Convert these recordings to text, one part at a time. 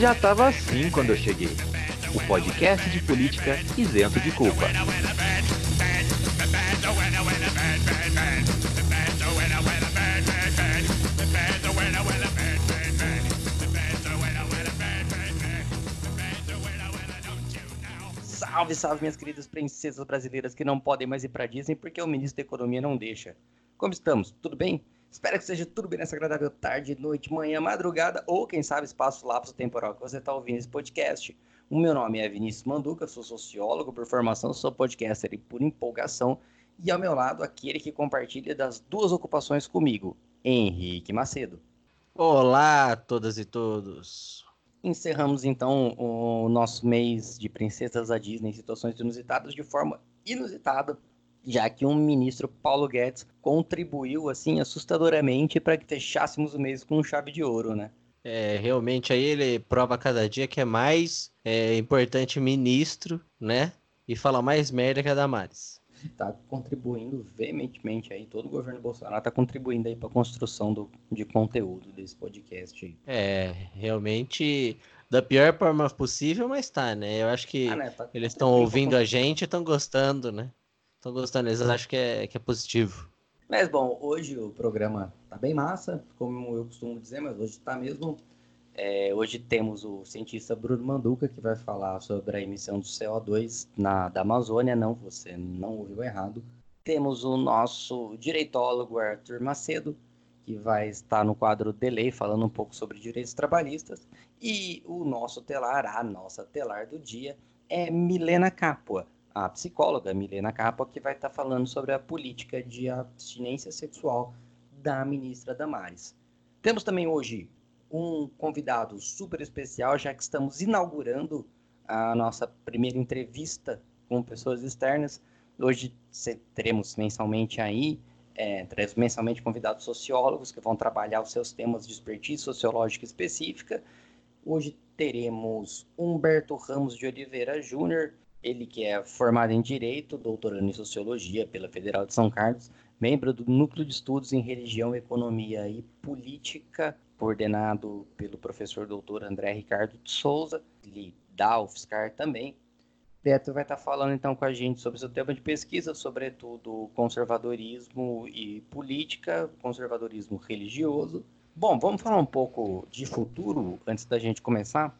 Já tava assim quando eu cheguei. O podcast de política isento de culpa. Salve, salve, minhas queridas princesas brasileiras que não podem mais ir pra Disney porque o ministro da Economia não deixa. Como estamos? Tudo bem? Espero que seja tudo bem nessa agradável tarde, noite, manhã, madrugada ou, quem sabe, espaço lapso temporal que você está ouvindo esse podcast. O meu nome é Vinícius Manduca, sou sociólogo por formação, sou podcaster e por empolgação. E ao meu lado, aquele que compartilha das duas ocupações comigo, Henrique Macedo. Olá a todas e todos. Encerramos então o nosso mês de princesas da Disney em situações inusitadas de forma inusitada já que um ministro, Paulo Guedes, contribuiu assim assustadoramente para que fechássemos o mês com chave de ouro, né? É, realmente aí ele prova cada dia que é mais é, importante ministro, né? E fala mais merda que a Damares. Tá contribuindo veementemente aí, todo o governo Bolsonaro tá contribuindo aí para a construção do, de conteúdo desse podcast. É, realmente da pior forma possível, mas tá, né? Eu acho que ah, né? tá eles estão ouvindo a gente e estão gostando, né? Tô gostando, eles acham que é, que é positivo. Mas bom, hoje o programa tá bem massa, como eu costumo dizer, mas hoje tá mesmo. É, hoje temos o cientista Bruno Manduca que vai falar sobre a emissão do CO2 na, da Amazônia. Não, você não ouviu errado. Temos o nosso direitólogo Arthur Macedo, que vai estar no quadro Delay falando um pouco sobre direitos trabalhistas. E o nosso telar, a nossa telar do dia, é Milena Capua a psicóloga Milena Capa, que vai estar falando sobre a política de abstinência sexual da ministra Damares. Temos também hoje um convidado super especial, já que estamos inaugurando a nossa primeira entrevista com pessoas externas. Hoje teremos mensalmente aí, é, teremos mensalmente convidados sociólogos que vão trabalhar os seus temas de expertise sociológica específica. Hoje teremos Humberto Ramos de Oliveira Júnior, ele que é formado em Direito, doutorando em Sociologia pela Federal de São Carlos, membro do Núcleo de Estudos em Religião, Economia e Política, coordenado pelo professor doutor André Ricardo de Souza, ele da UFSCar também. Beto vai estar falando então com a gente sobre seu tema de pesquisa, sobretudo conservadorismo e política, conservadorismo religioso. Bom, vamos falar um pouco de futuro antes da gente começar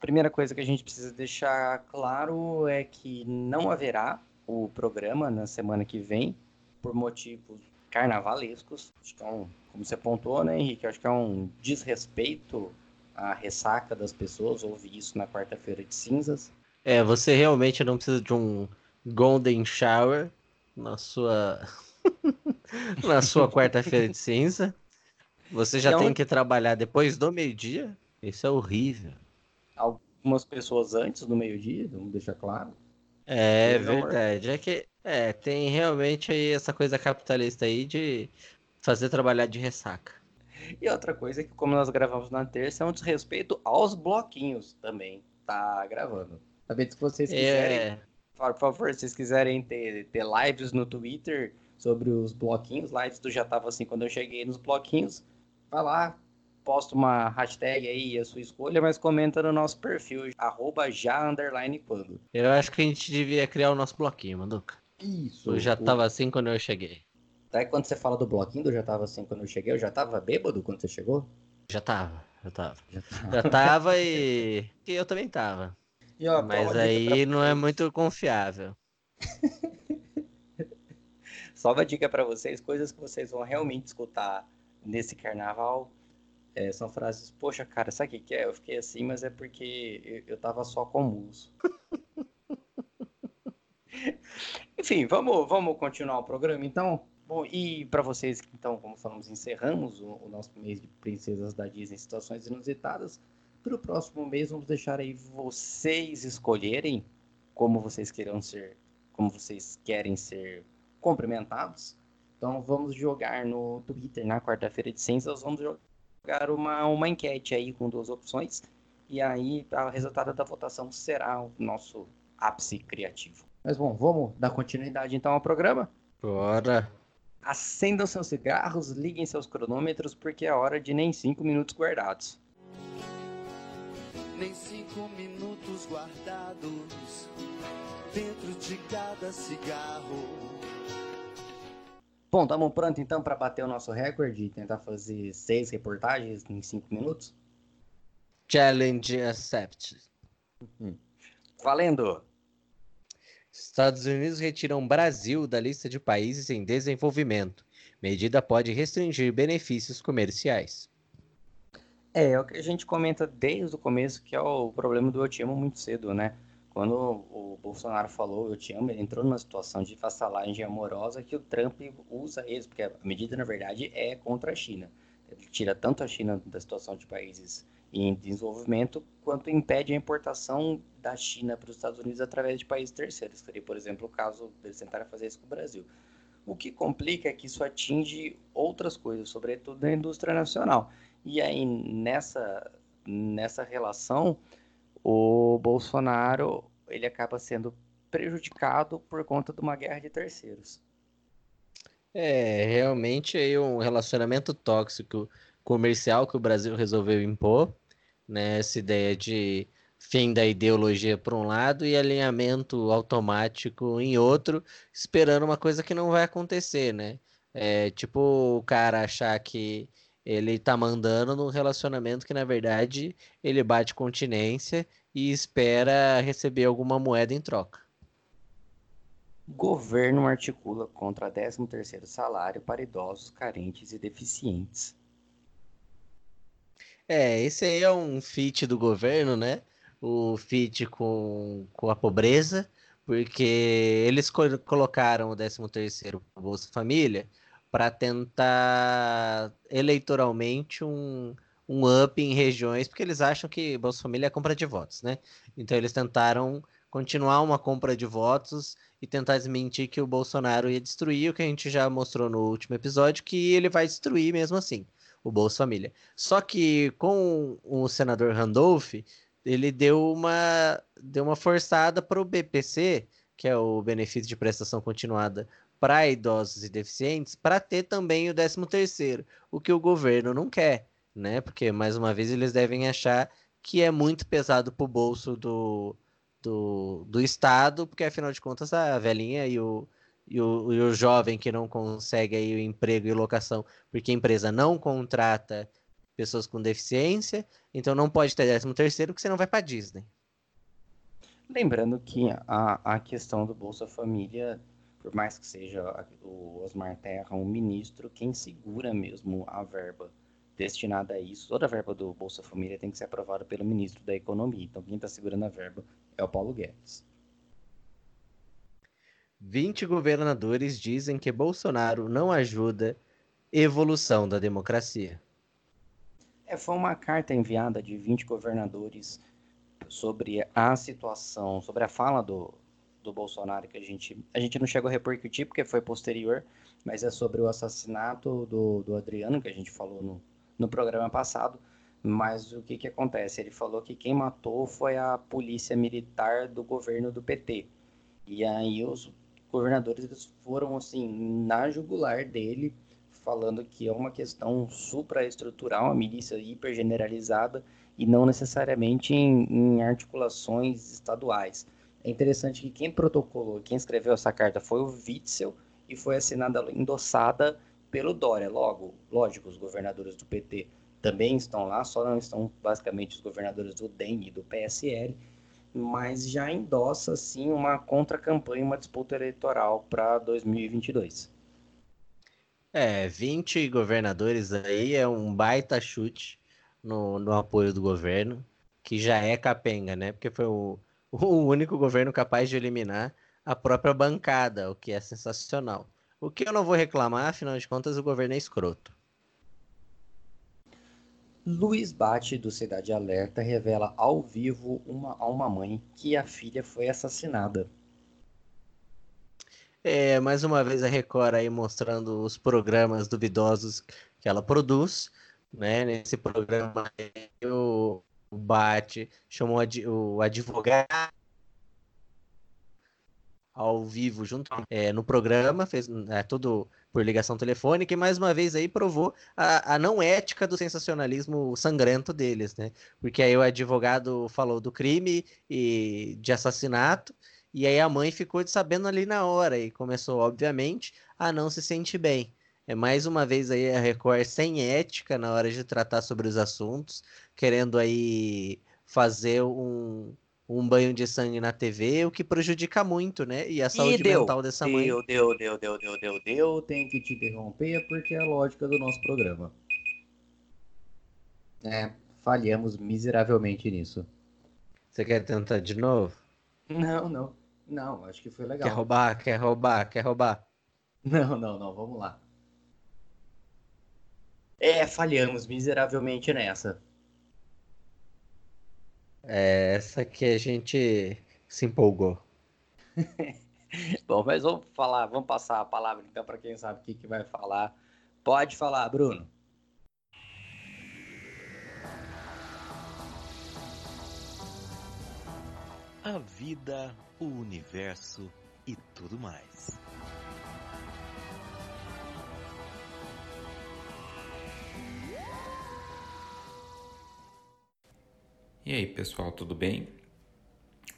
primeira coisa que a gente precisa deixar claro é que não haverá o programa na semana que vem, por motivos carnavalescos. Acho que é um, como você apontou, né, Henrique? Acho que é um desrespeito à ressaca das pessoas ouvir isso na quarta-feira de cinzas. É, você realmente não precisa de um golden shower na sua na sua quarta-feira de cinza. Você já então, tem que trabalhar depois do meio-dia. Isso é horrível algumas pessoas antes do meio-dia, vamos deixar claro. É verdade. É que é, tem realmente aí essa coisa capitalista aí de fazer trabalhar de ressaca. E outra coisa é que, como nós gravamos na terça, é um desrespeito aos bloquinhos também. Tá gravando. Também se vocês é. quiserem, é... por favor, se vocês quiserem ter, ter lives no Twitter sobre os bloquinhos, lives do já tava assim quando eu cheguei nos bloquinhos, vai lá, posta uma hashtag aí, a sua escolha, mas comenta no nosso perfil, arroba já underline quando. Eu acho que a gente devia criar o nosso bloquinho, Manduca. Isso. Eu já o... tava assim quando eu cheguei. Tá, quando você fala do bloquinho, eu já tava assim quando eu cheguei, eu já tava bêbado quando você chegou? Já tava, já tava. Já tava, já tava e... e eu também tava. Ó, Mas aí não é muito confiável. Só uma dica para vocês, coisas que vocês vão realmente escutar nesse carnaval é, são frases, poxa, cara, sabe o que, é? Eu fiquei assim, mas é porque eu, eu tava só com muso. Enfim, vamos, vamos continuar o programa então. Bom, e para vocês, então, como falamos, encerramos o, o, nosso mês de princesas da Disney situações inusitadas. Para o próximo mês, vamos deixar aí vocês escolherem como vocês queiram ser, como vocês querem ser cumprimentados. Então, vamos jogar no Twitter na quarta-feira de ciências. Vamos jogar jogar uma, uma enquete aí com duas opções. E aí o resultado da votação será o nosso ápice criativo. Mas bom, vamos dar continuidade então ao programa? Bora! Acendam seus cigarros, liguem seus cronômetros, porque é hora de nem cinco minutos guardados. Nem cinco minutos guardados dentro de cada cigarro. Bom, estamos prontos então para bater o nosso recorde e tentar fazer seis reportagens em cinco minutos? Challenge accepted. Uhum. Valendo! Estados Unidos retiram Brasil da lista de países em desenvolvimento. Medida pode restringir benefícios comerciais. É, é o que a gente comenta desde o começo, que é o problema do eu te amo muito cedo, né? Quando o Bolsonaro falou eu te amo, ele entrou numa situação de vassalagem amorosa que o Trump usa isso, porque a medida, na verdade, é contra a China. Ele tira tanto a China da situação de países em desenvolvimento, quanto impede a importação da China para os Estados Unidos através de países terceiros. Seria, por exemplo, o caso deles tentarem fazer isso com o Brasil. O que complica é que isso atinge outras coisas, sobretudo a indústria nacional. E aí, nessa, nessa relação, o Bolsonaro ele acaba sendo prejudicado por conta de uma guerra de terceiros. É, realmente é um relacionamento tóxico comercial que o Brasil resolveu impor, né? Essa ideia de fim da ideologia por um lado e alinhamento automático em outro, esperando uma coisa que não vai acontecer, né? É tipo o cara achar que ele tá mandando num relacionamento que na verdade ele bate continência e espera receber alguma moeda em troca. Governo articula contra 13º salário para idosos carentes e deficientes. É, esse aí é um feat do governo, né? O feat com, com a pobreza, porque eles co colocaram o 13º Bolsa Família para tentar eleitoralmente um, um up em regiões, porque eles acham que Bolsa Família é compra de votos, né? Então eles tentaram continuar uma compra de votos e tentar desmentir que o Bolsonaro ia destruir, o que a gente já mostrou no último episódio, que ele vai destruir mesmo assim o Bolsa Família. Só que com o senador Randolph, ele deu uma, deu uma forçada para o BPC, que é o benefício de prestação continuada para idosos e deficientes, para ter também o 13 terceiro, o que o governo não quer, né? Porque mais uma vez eles devem achar que é muito pesado para o bolso do, do, do Estado, porque afinal de contas a velhinha e o, e o, e o jovem que não consegue aí o emprego e locação porque a empresa não contrata pessoas com deficiência, então não pode ter 13 terceiro, porque senão vai para Disney. Lembrando que a, a questão do Bolsa Família, por mais que seja o Osmar Terra um ministro, quem segura mesmo a verba destinada a isso, toda a verba do Bolsa Família tem que ser aprovada pelo ministro da Economia. Então quem está segurando a verba é o Paulo Guedes. 20 governadores dizem que Bolsonaro não ajuda evolução da democracia. É, foi uma carta enviada de 20 governadores sobre a situação, sobre a fala do, do Bolsonaro, que a gente, a gente não chegou a repercutir porque foi posterior, mas é sobre o assassinato do, do Adriano, que a gente falou no, no programa passado. Mas o que, que acontece? Ele falou que quem matou foi a polícia militar do governo do PT. E aí os governadores foram assim na jugular dele, falando que é uma questão supraestrutural, a milícia hiper generalizada e não necessariamente em, em articulações estaduais. É interessante que quem protocolou, quem escreveu essa carta foi o Witzel e foi assinada, endossada pelo Dória. Logo, lógico, os governadores do PT também estão lá, só não estão basicamente os governadores do DEM e do PSL, mas já endossa sim uma contra-campanha, uma disputa eleitoral para 2022. É, 20 governadores aí é um baita chute no, no apoio do governo, que já é capenga, né? Porque foi o, o único governo capaz de eliminar a própria bancada, o que é sensacional. O que eu não vou reclamar, afinal de contas, o governo é escroto. Luiz Bate, do Cidade Alerta, revela ao vivo uma, a uma mãe que a filha foi assassinada. É, mais uma vez a Record aí mostrando os programas duvidosos que ela produz. Né? Nesse programa o Bate chamou o advogado ao vivo junto é, no programa, fez é, tudo por ligação telefônica e mais uma vez aí provou a, a, não ética do sensacionalismo sangrento deles, né? Porque aí o advogado falou do crime e de assassinato e aí a mãe ficou sabendo ali na hora e começou, obviamente, a não se sentir bem. É mais uma vez aí a Record sem ética na hora de tratar sobre os assuntos, querendo aí fazer um, um banho de sangue na TV, o que prejudica muito, né? E a saúde deu, mental dessa mãe. Deu, deu, deu, deu, deu, deu, deu. Tem que te interromper porque é a lógica do nosso programa. É, falhamos miseravelmente nisso. Você quer tentar de novo? Não, não. Não, acho que foi legal. Quer roubar, quer roubar, quer roubar. Não, não, não, vamos lá. É, falhamos miseravelmente nessa. É, essa que a gente se empolgou. Bom, mas vamos falar, vamos passar a palavra então para quem sabe o que, que vai falar. Pode falar, Bruno. A vida, o universo e tudo mais. E aí, pessoal, tudo bem?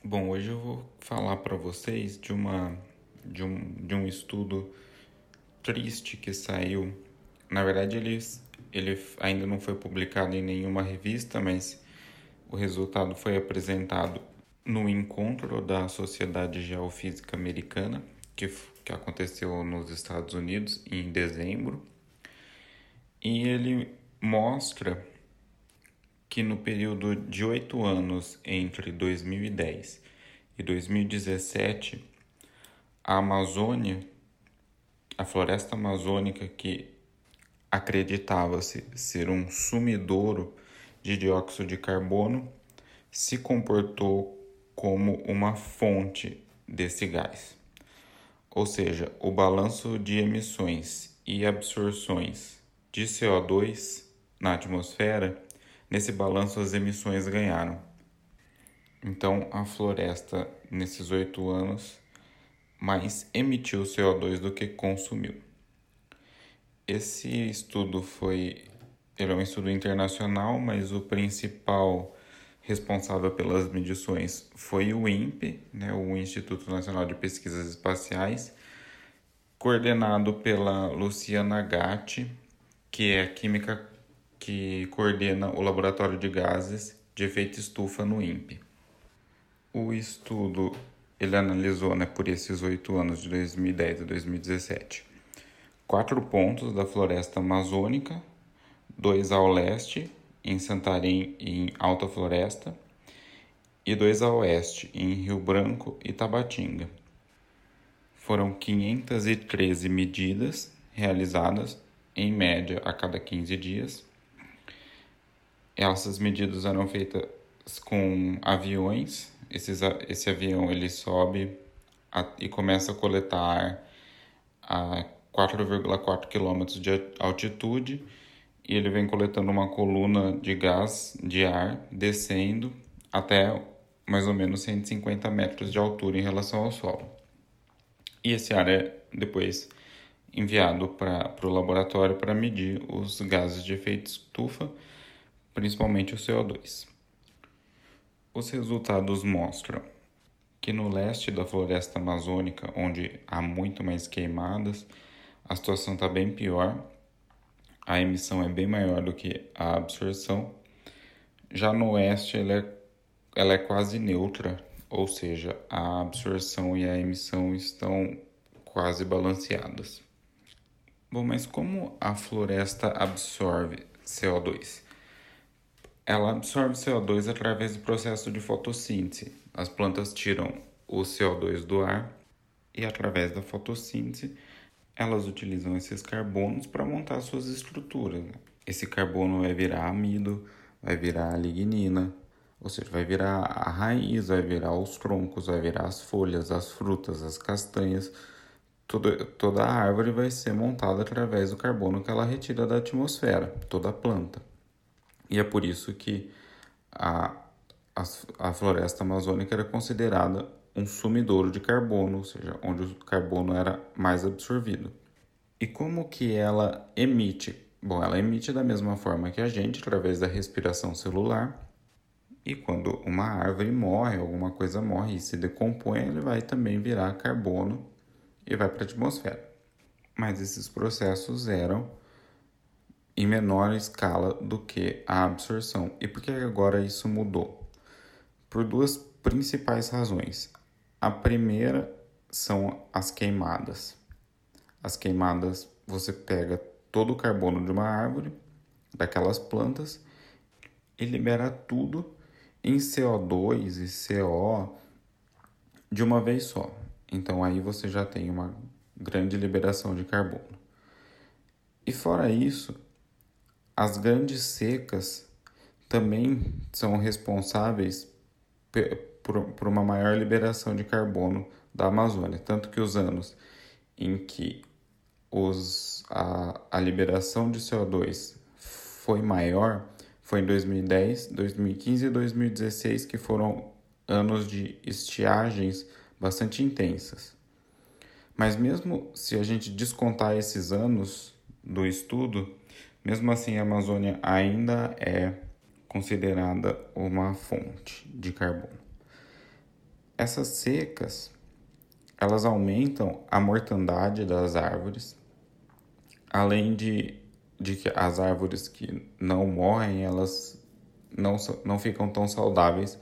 Bom, hoje eu vou falar para vocês de uma de um, de um estudo triste que saiu. Na verdade, ele, ele ainda não foi publicado em nenhuma revista, mas o resultado foi apresentado no encontro da Sociedade Geofísica Americana, que, que aconteceu nos Estados Unidos em dezembro. E ele mostra que no período de oito anos entre 2010 e 2017, a Amazônia, a floresta amazônica que acreditava-se ser um sumidouro de dióxido de carbono, se comportou como uma fonte desse gás. Ou seja, o balanço de emissões e absorções de CO2 na atmosfera Nesse balanço, as emissões ganharam. Então, a floresta, nesses oito anos, mais emitiu CO2 do que consumiu. Esse estudo foi. Ele é um estudo internacional, mas o principal responsável pelas medições foi o INPE, né, o Instituto Nacional de Pesquisas Espaciais, coordenado pela Luciana Gatti, que é química que coordena o Laboratório de Gases de Efeito Estufa no INPE. O estudo ele analisou né, por esses oito anos, de 2010 a 2017, quatro pontos da floresta amazônica, dois ao leste, em Santarém e em Alta Floresta, e dois ao oeste, em Rio Branco e Tabatinga. Foram 513 medidas realizadas, em média, a cada 15 dias, essas medidas eram feitas com aviões. Esses, esse avião ele sobe a, e começa a coletar ar a 4,4 km de altitude e ele vem coletando uma coluna de gás de ar descendo até mais ou menos 150 metros de altura em relação ao solo. E esse ar é depois enviado para o laboratório para medir os gases de efeito estufa principalmente o CO2. Os resultados mostram que no leste da floresta amazônica, onde há muito mais queimadas, a situação está bem pior, a emissão é bem maior do que a absorção. Já no oeste, ela é, ela é quase neutra, ou seja, a absorção e a emissão estão quase balanceadas. Bom, mas como a floresta absorve CO2? Ela absorve CO2 através do processo de fotossíntese. As plantas tiram o CO2 do ar e, através da fotossíntese, elas utilizam esses carbonos para montar suas estruturas. Esse carbono vai virar amido, vai virar lignina, ou seja, vai virar a raiz, vai virar os troncos, vai virar as folhas, as frutas, as castanhas. Toda, toda a árvore vai ser montada através do carbono que ela retira da atmosfera, toda a planta. E é por isso que a, a, a floresta amazônica era considerada um sumidouro de carbono, ou seja, onde o carbono era mais absorvido. E como que ela emite? Bom, ela emite da mesma forma que a gente, através da respiração celular. E quando uma árvore morre, alguma coisa morre e se decompõe, ele vai também virar carbono e vai para a atmosfera. Mas esses processos eram em menor escala do que a absorção. E por que agora isso mudou? Por duas principais razões. A primeira são as queimadas. As queimadas, você pega todo o carbono de uma árvore, daquelas plantas, e libera tudo em CO2 e CO de uma vez só. Então aí você já tem uma grande liberação de carbono. E fora isso, as grandes secas também são responsáveis por, por uma maior liberação de carbono da Amazônia. Tanto que os anos em que os, a, a liberação de CO2 foi maior foi em 2010, 2015 e 2016, que foram anos de estiagens bastante intensas. Mas mesmo se a gente descontar esses anos do estudo, mesmo assim a Amazônia ainda é considerada uma fonte de carbono. Essas secas, elas aumentam a mortandade das árvores, além de, de que as árvores que não morrem, elas não, não ficam tão saudáveis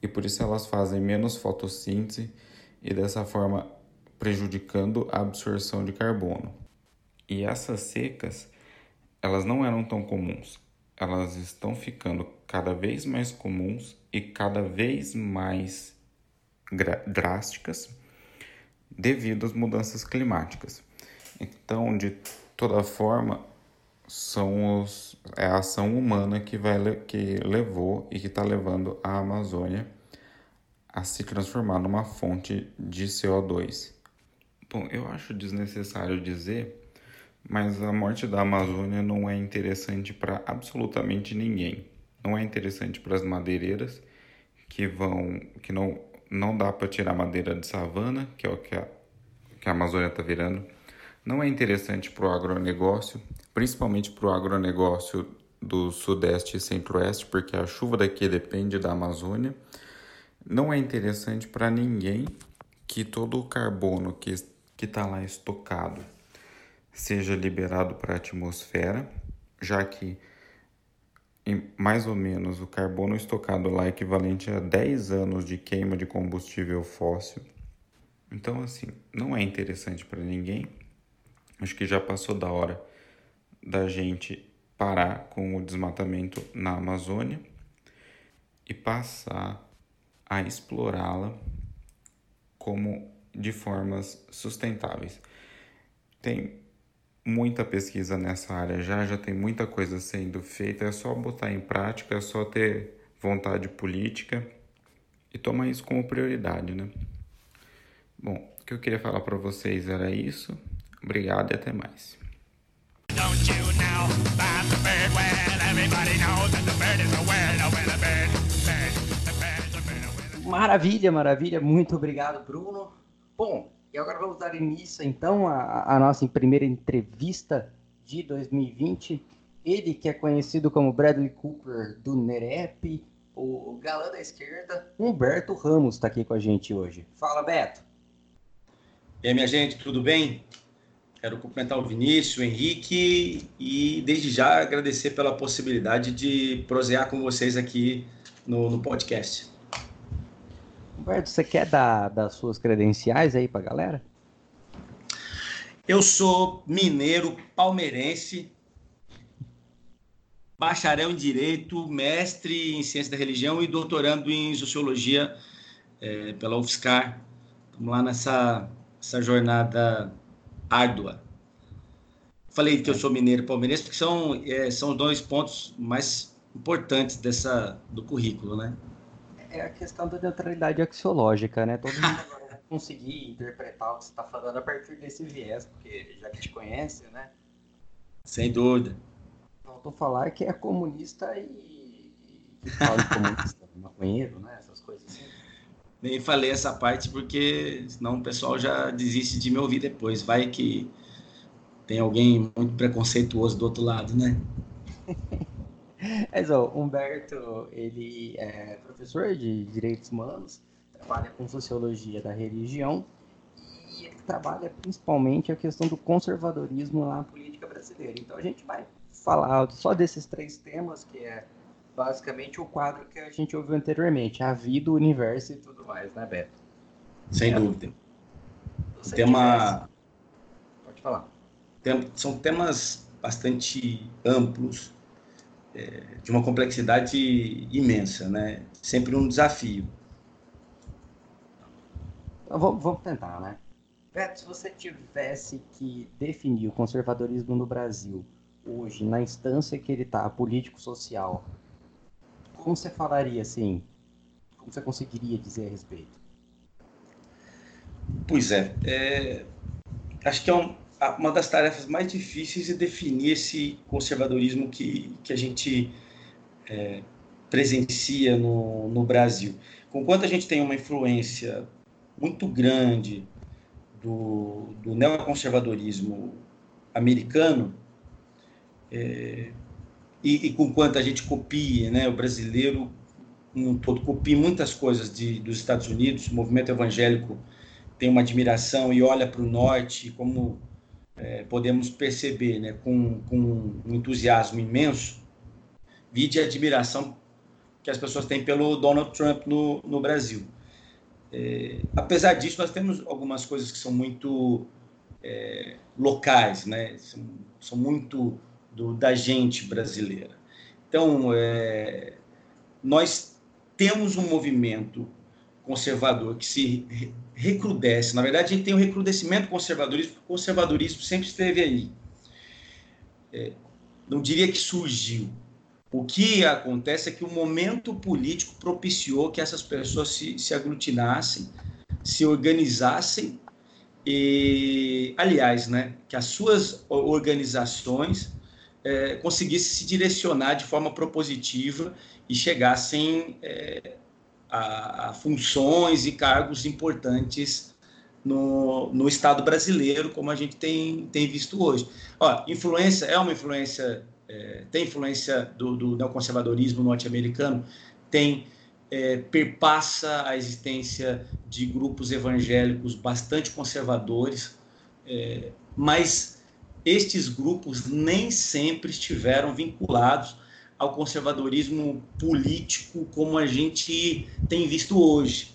e por isso elas fazem menos fotossíntese e dessa forma prejudicando a absorção de carbono. E essas secas, elas não eram tão comuns. Elas estão ficando cada vez mais comuns e cada vez mais drásticas devido às mudanças climáticas. Então, de toda forma, são os, é a ação humana que, vai, que levou e que está levando a Amazônia a se transformar numa fonte de CO2. Bom, eu acho desnecessário dizer, mas a morte da Amazônia não é interessante para absolutamente ninguém. Não é interessante para as madeireiras que vão que não não dá para tirar madeira de savana, que é o que a, que a Amazônia está virando. Não é interessante para o agronegócio, principalmente para o agronegócio do Sudeste e Centro-Oeste, porque a chuva daqui depende da Amazônia. Não é interessante para ninguém que todo o carbono que está lá estocado seja liberado para a atmosfera, já que mais ou menos o carbono estocado lá é equivalente a 10 anos de queima de combustível fóssil. Então, assim, não é interessante para ninguém. Acho que já passou da hora da gente parar com o desmatamento na Amazônia e passar a explorá-la como de formas sustentáveis. Tem muita pesquisa nessa área já, já tem muita coisa sendo feita, é só botar em prática, é só ter vontade política e tomar isso como prioridade, né? Bom, o que eu queria falar para vocês era isso. Obrigado e até mais. Maravilha, maravilha. Muito obrigado, Bruno. Bom, e agora vamos dar início, então, à, nossa primeira entrevista de 2020. Ele que é conhecido como Bradley Cooper do NEREP, o galã da esquerda, Humberto Ramos, está aqui com a gente hoje. Fala, Beto. E aí, minha gente, tudo bem? Quero cumprimentar o Vinícius, o Henrique e, desde já, agradecer pela possibilidade de prosear com vocês aqui no, no podcast. Humberto, você quer dar das suas credenciais aí para galera? Eu sou mineiro, palmeirense, bacharel em Direito, mestre em Ciência da Religião e doutorando em Sociologia é, pela UFSCar. Vamos lá nessa essa jornada árdua. Falei que eu sou mineiro palmeirense porque são, é, são dois pontos mais importantes dessa, do currículo, né? É a questão da neutralidade axiológica, né? Todo mundo vai conseguir interpretar o que você está falando a partir desse viés, porque já que te conhece, né? Sem dúvida. Faltou falar que é comunista e, e fala de comunista, maconheiro, né? Essas coisas assim. nem falei essa parte porque senão o pessoal já desiste de me ouvir depois. Vai que tem alguém muito preconceituoso do outro lado, né? Mas, ó, Humberto, ele é professor de Direitos Humanos, trabalha com Sociologia da Religião e ele trabalha principalmente a questão do conservadorismo na política brasileira. Então, a gente vai falar só desses três temas, que é basicamente o quadro que a gente ouviu anteriormente, a vida, o universo e tudo mais, né, Beto? Sem é. dúvida. O tema... Pode falar. Tem... São temas bastante amplos, é, de uma complexidade imensa, né? Sempre um desafio. Então, vamos, vamos tentar, né? Beto, se você tivesse que definir o conservadorismo no Brasil hoje, na instância que ele está, político-social, como você falaria assim? Como você conseguiria dizer a respeito? Pois é, é acho que é um, uma das tarefas mais difíceis é definir esse conservadorismo que, que a gente é, presencia no, no Brasil. Conquanto a gente tem uma influência muito grande do, do neoconservadorismo americano, é, e, e com quanto a gente copia, né, o brasileiro um todo copia muitas coisas de, dos Estados Unidos, o movimento evangélico tem uma admiração e olha para o norte, como é, podemos perceber, né, com, com um entusiasmo imenso, vide a admiração que as pessoas têm pelo Donald Trump no, no Brasil. É, apesar disso, nós temos algumas coisas que são muito é, locais, né, são, são muito do, da gente brasileira. Então, é, nós temos um movimento conservador que se recrudesce. Na verdade, a gente tem um recrudescimento conservadorismo, porque o conservadorismo sempre esteve aí. É, não diria que surgiu. O que acontece é que o momento político propiciou que essas pessoas se, se aglutinassem, se organizassem e, aliás, né, que as suas organizações é, conseguissem se direcionar de forma propositiva e chegassem é, a, a, funções e cargos importantes no, no Estado brasileiro, como a gente tem, tem visto hoje. Ó, influência é uma influência, é, tem influência do, do neoconservadorismo norte-americano, tem é, perpassa a existência de grupos evangélicos bastante conservadores, é, mas estes grupos nem sempre estiveram vinculados ao conservadorismo político como a gente tem visto hoje.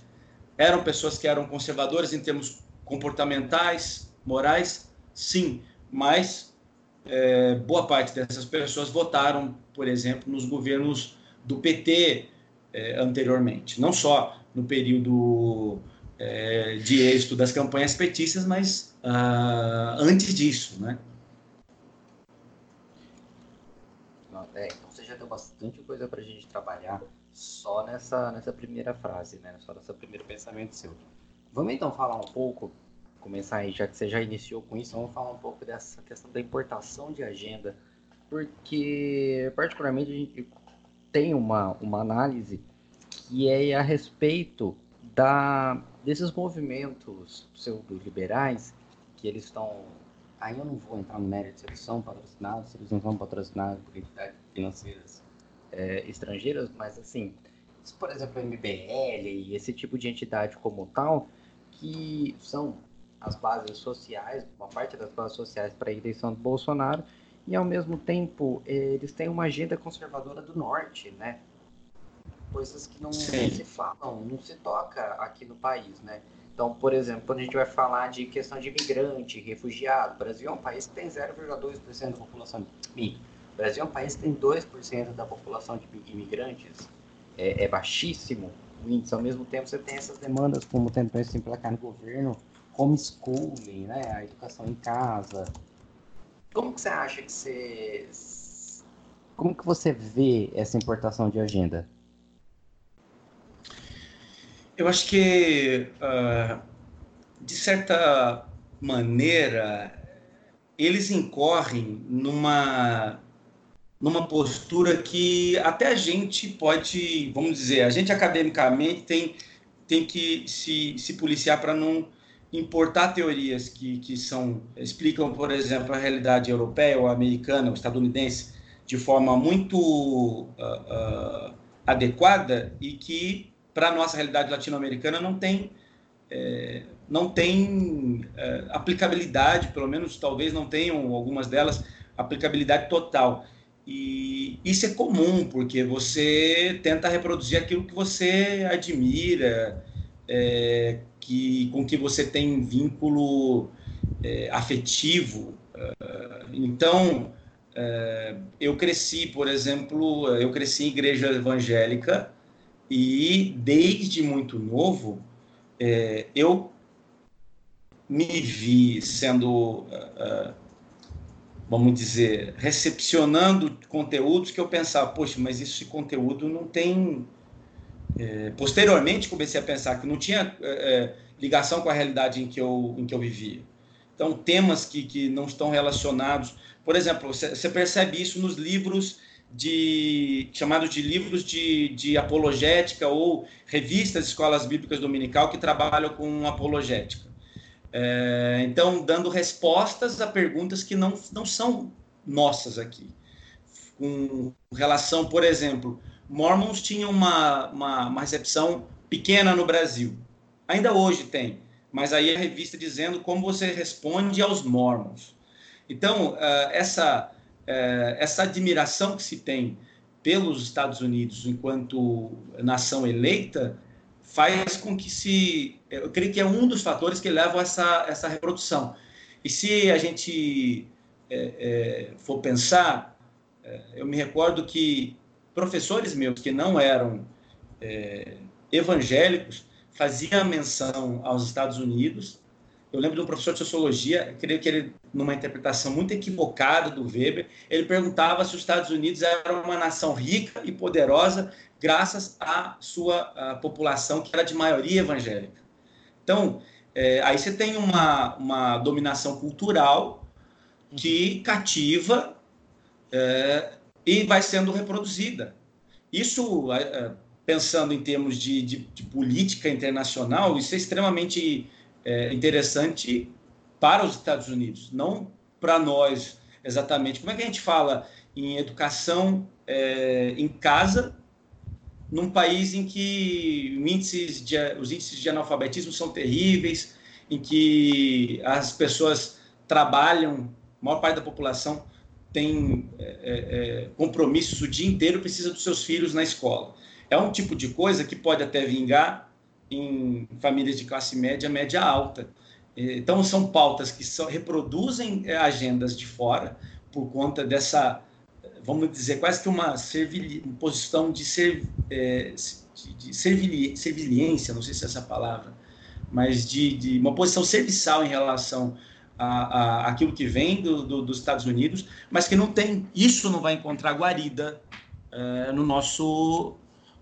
Eram pessoas que eram conservadoras em termos comportamentais, morais, sim, mas é, boa parte dessas pessoas votaram, por exemplo, nos governos do PT é, anteriormente, não só no período é, de êxito das campanhas petistas, mas ah, antes disso, né? É, então você já deu bastante coisa para a gente trabalhar só nessa, nessa primeira frase, né? Só nesse primeiro pensamento seu. Vamos então falar um pouco, começar aí, já que você já iniciou com isso, vamos falar um pouco dessa questão da importação de agenda, porque particularmente a gente tem uma, uma análise que é a respeito da, desses movimentos pseudo-liberais que eles estão aí eu não vou entrar no mérito se eles são patrocinados, se eles não são patrocinados por entidades financeiras é, estrangeiras, mas assim, por exemplo, MBL e esse tipo de entidade como tal, que são as bases sociais, uma parte das bases sociais para a eleição do Bolsonaro, e ao mesmo tempo eles têm uma agenda conservadora do norte, né? Coisas que não, não se falam, não se toca aqui no país, né? Então, por exemplo, quando a gente vai falar de questão de imigrante, refugiado, o Brasil é um país que tem 0,2% da população. O Brasil é um país que tem 2% da população de imigrantes. É, é, baixíssimo o índice. Ao mesmo tempo, você tem essas demandas, como tentou se emplacar no governo, homeschooling, né? a educação em casa. Como que você acha que você... Como que você vê essa importação de agenda? Eu acho que, uh, de certa maneira, eles incorrem numa, numa postura que até a gente pode, vamos dizer, a gente academicamente tem tem que se, se policiar para não importar teorias que, que são explicam, por exemplo, a realidade europeia ou americana ou estadunidense de forma muito uh, uh, adequada e que para a nossa realidade latino-americana não tem é, não tem é, aplicabilidade, pelo menos talvez não tenham algumas delas aplicabilidade total. E isso é comum, porque você tenta reproduzir aquilo que você admira, é, que, com que você tem vínculo é, afetivo. É, então, é, eu cresci, por exemplo, eu cresci em igreja evangélica e desde muito novo é, eu me vi sendo, uh, vamos dizer, recepcionando conteúdos que eu pensava, poxa, mas esse conteúdo não tem. É, posteriormente comecei a pensar que não tinha é, ligação com a realidade em que eu, em que eu vivia. Então, temas que, que não estão relacionados. Por exemplo, você percebe isso nos livros de chamados de livros de, de apologética ou revistas de escolas bíblicas dominical que trabalham com apologética. É, então, dando respostas a perguntas que não, não são nossas aqui. Com relação, por exemplo, Mormons tinham uma, uma, uma recepção pequena no Brasil. Ainda hoje tem, mas aí a revista dizendo como você responde aos Mormons. Então, uh, essa é, essa admiração que se tem pelos Estados Unidos enquanto nação eleita faz com que se eu creio que é um dos fatores que levam a essa essa reprodução. E se a gente é, é, for pensar é, eu me recordo que professores meus que não eram é, evangélicos faziam menção aos Estados Unidos eu lembro de um professor de sociologia, creio que ele, numa interpretação muito equivocada do Weber, ele perguntava se os Estados Unidos eram uma nação rica e poderosa graças à sua à população, que era de maioria evangélica. Então, é, aí você tem uma, uma dominação cultural que cativa é, e vai sendo reproduzida. Isso, é, pensando em termos de, de, de política internacional, isso é extremamente é, interessante para os Estados Unidos, não para nós exatamente. Como é que a gente fala em educação é, em casa, num país em que índices de, os índices de analfabetismo são terríveis, em que as pessoas trabalham, a maior parte da população tem é, é, é compromissos o dia inteiro, precisa dos seus filhos na escola. É um tipo de coisa que pode até vingar em famílias de classe média, média alta. Então, são pautas que reproduzem é, agendas de fora por conta dessa, vamos dizer, quase que uma, servili, uma posição de, ser, é, de servili, serviliência, não sei se é essa palavra, mas de, de uma posição serviçal em relação a, a, aquilo que vem do, do, dos Estados Unidos, mas que não tem, isso não vai encontrar guarida é, no nosso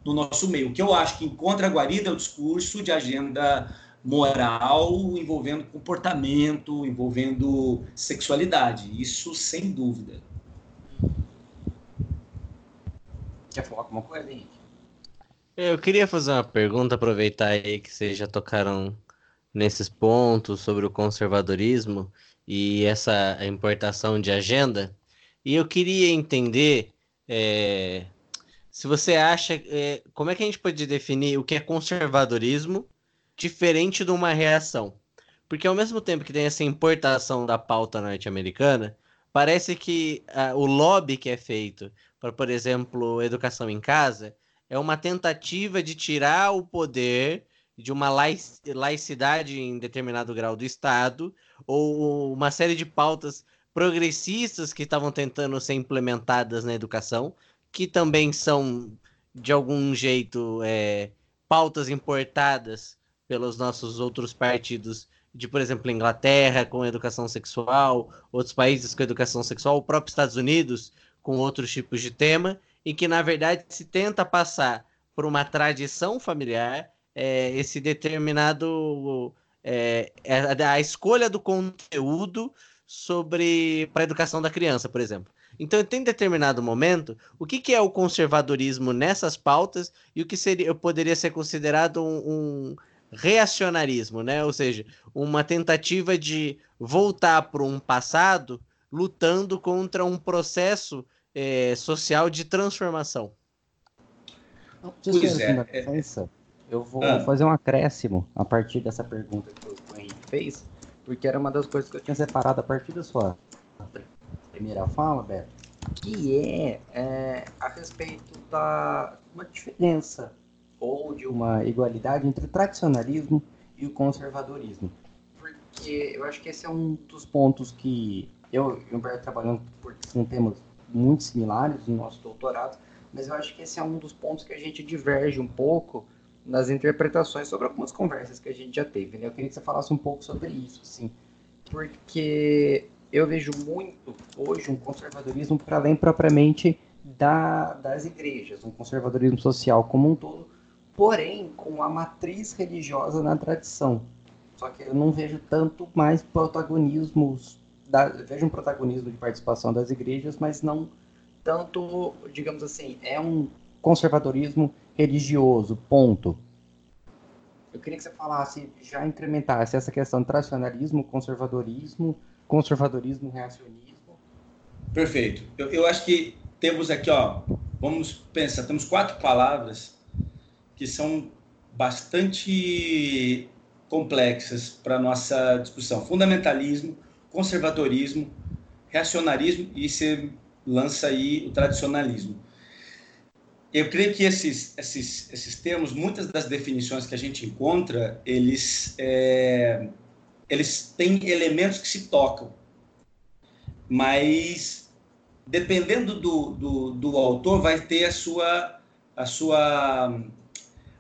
no nosso meio. O que eu acho que encontra a guarida é o discurso de agenda moral envolvendo comportamento, envolvendo sexualidade. Isso sem dúvida. Quer falar alguma coisa, Henrique? Eu queria fazer uma pergunta, aproveitar aí que vocês já tocaram nesses pontos sobre o conservadorismo e essa importação de agenda. E eu queria entender é, se você acha. É, como é que a gente pode definir o que é conservadorismo diferente de uma reação? Porque ao mesmo tempo que tem essa importação da pauta norte-americana, parece que o lobby que é feito para, por exemplo, educação em casa é uma tentativa de tirar o poder de uma laicidade em determinado grau do Estado ou uma série de pautas progressistas que estavam tentando ser implementadas na educação, que também são, de algum jeito, é, pautas importadas pelos nossos outros partidos, de, por exemplo, Inglaterra com educação sexual, outros países com educação sexual, o próprio Estados Unidos com outros tipos de tema, e que, na verdade, se tenta passar por uma tradição familiar é, esse determinado. É, a, a escolha do conteúdo sobre para a educação da criança, por exemplo. Então, tem determinado momento, o que, que é o conservadorismo nessas pautas e o que seria, poderia ser considerado um, um reacionarismo, né? Ou seja, uma tentativa de voltar para um passado lutando contra um processo é, social de transformação. Pois é, é. Eu vou ah. fazer um acréscimo a partir dessa pergunta que o Henrique fez, porque era uma das coisas que eu tinha separado a partir da sua primeira fala, Beto, que é, é a respeito da uma diferença ou de uma igualdade entre o tradicionalismo e o conservadorismo. Porque eu acho que esse é um dos pontos que eu e o Humberto trabalhando, são temas muito similares no nosso doutorado, mas eu acho que esse é um dos pontos que a gente diverge um pouco nas interpretações sobre algumas conversas que a gente já teve. Né? Eu queria que você falasse um pouco sobre isso, assim, porque eu vejo muito hoje um conservadorismo para além propriamente da, das igrejas, um conservadorismo social como um todo, porém com a matriz religiosa na tradição. Só que eu não vejo tanto mais protagonismos, da, vejo um protagonismo de participação das igrejas, mas não tanto, digamos assim, é um conservadorismo religioso, ponto. Eu queria que você falasse, já incrementasse essa questão de tradicionalismo, conservadorismo, conservadorismo, reacionismo. Perfeito. Eu, eu acho que temos aqui, ó, vamos pensar, temos quatro palavras que são bastante complexas para nossa discussão: fundamentalismo, conservadorismo, reacionarismo e você lança aí o tradicionalismo. Eu creio que esses, esses, esses termos, muitas das definições que a gente encontra, eles, é, eles têm elementos que se tocam, mas dependendo do, do, do autor, vai ter a sua, a sua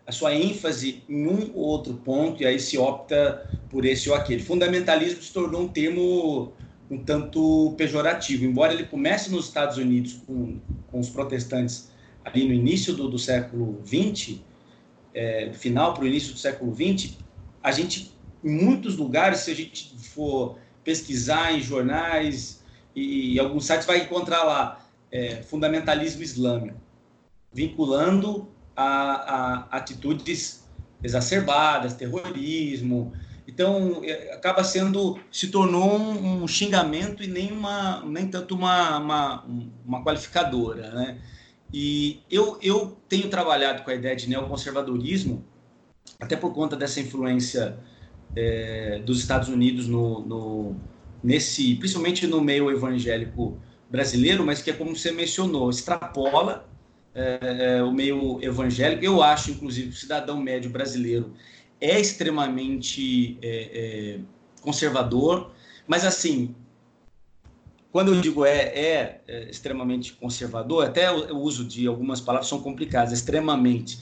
a sua ênfase em um ou outro ponto e aí se opta por esse ou aquele. Fundamentalismo se tornou um termo um tanto pejorativo, embora ele comece nos Estados Unidos com, com os protestantes ali no início do, do século XX, é, final para o início do século XX, a gente, em muitos lugares, se a gente for pesquisar em jornais e, e alguns sites, vai encontrar lá é, fundamentalismo islâmico, vinculando a, a atitudes exacerbadas, terrorismo. Então, é, acaba sendo, se tornou um, um xingamento e nem, uma, nem tanto uma, uma, uma qualificadora, né? E eu, eu tenho trabalhado com a ideia de neoconservadorismo, até por conta dessa influência é, dos Estados Unidos no, no, nesse, principalmente no meio evangélico brasileiro, mas que é como você mencionou, extrapola é, o meio evangélico. Eu acho, inclusive, que o cidadão médio brasileiro é extremamente é, conservador, mas assim, quando eu digo é, é, é, extremamente conservador, até o, uso de algumas palavras são complicadas, extremamente.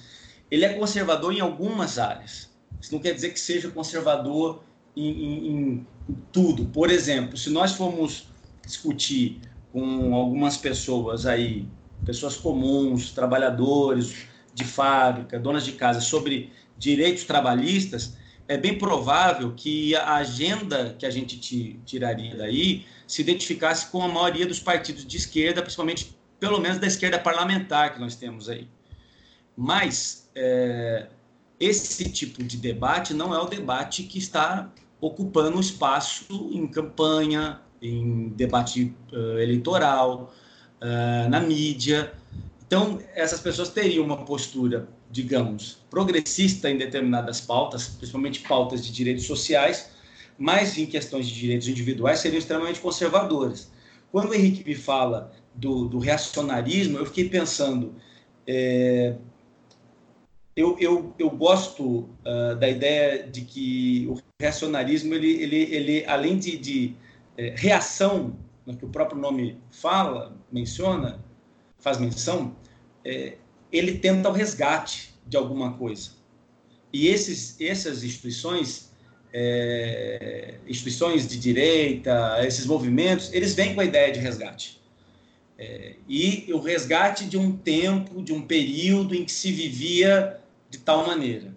Ele é conservador em algumas áreas. Isso não quer dizer que seja conservador em, em, em tudo. Por exemplo, se nós formos discutir com algumas pessoas aí pessoas comuns, trabalhadores de fábrica, donas de casa, sobre direitos trabalhistas, é bem provável que a agenda que a gente tiraria daí se identificasse com a maioria dos partidos de esquerda, principalmente, pelo menos, da esquerda parlamentar que nós temos aí. Mas é, esse tipo de debate não é o debate que está ocupando espaço em campanha, em debate uh, eleitoral, uh, na mídia. Então, essas pessoas teriam uma postura, digamos, progressista em determinadas pautas, principalmente pautas de direitos sociais, mas em questões de direitos individuais seriam extremamente conservadoras. Quando o Henrique me fala do, do reacionarismo, eu fiquei pensando. É, eu, eu, eu gosto uh, da ideia de que o reacionarismo, ele, ele, ele além de, de é, reação no que o próprio nome fala, menciona, faz menção, é, ele tenta o resgate de alguma coisa. E esses, essas instituições, é, instituições de direita, esses movimentos, eles vêm com a ideia de resgate. É, e o resgate de um tempo, de um período em que se vivia de tal maneira.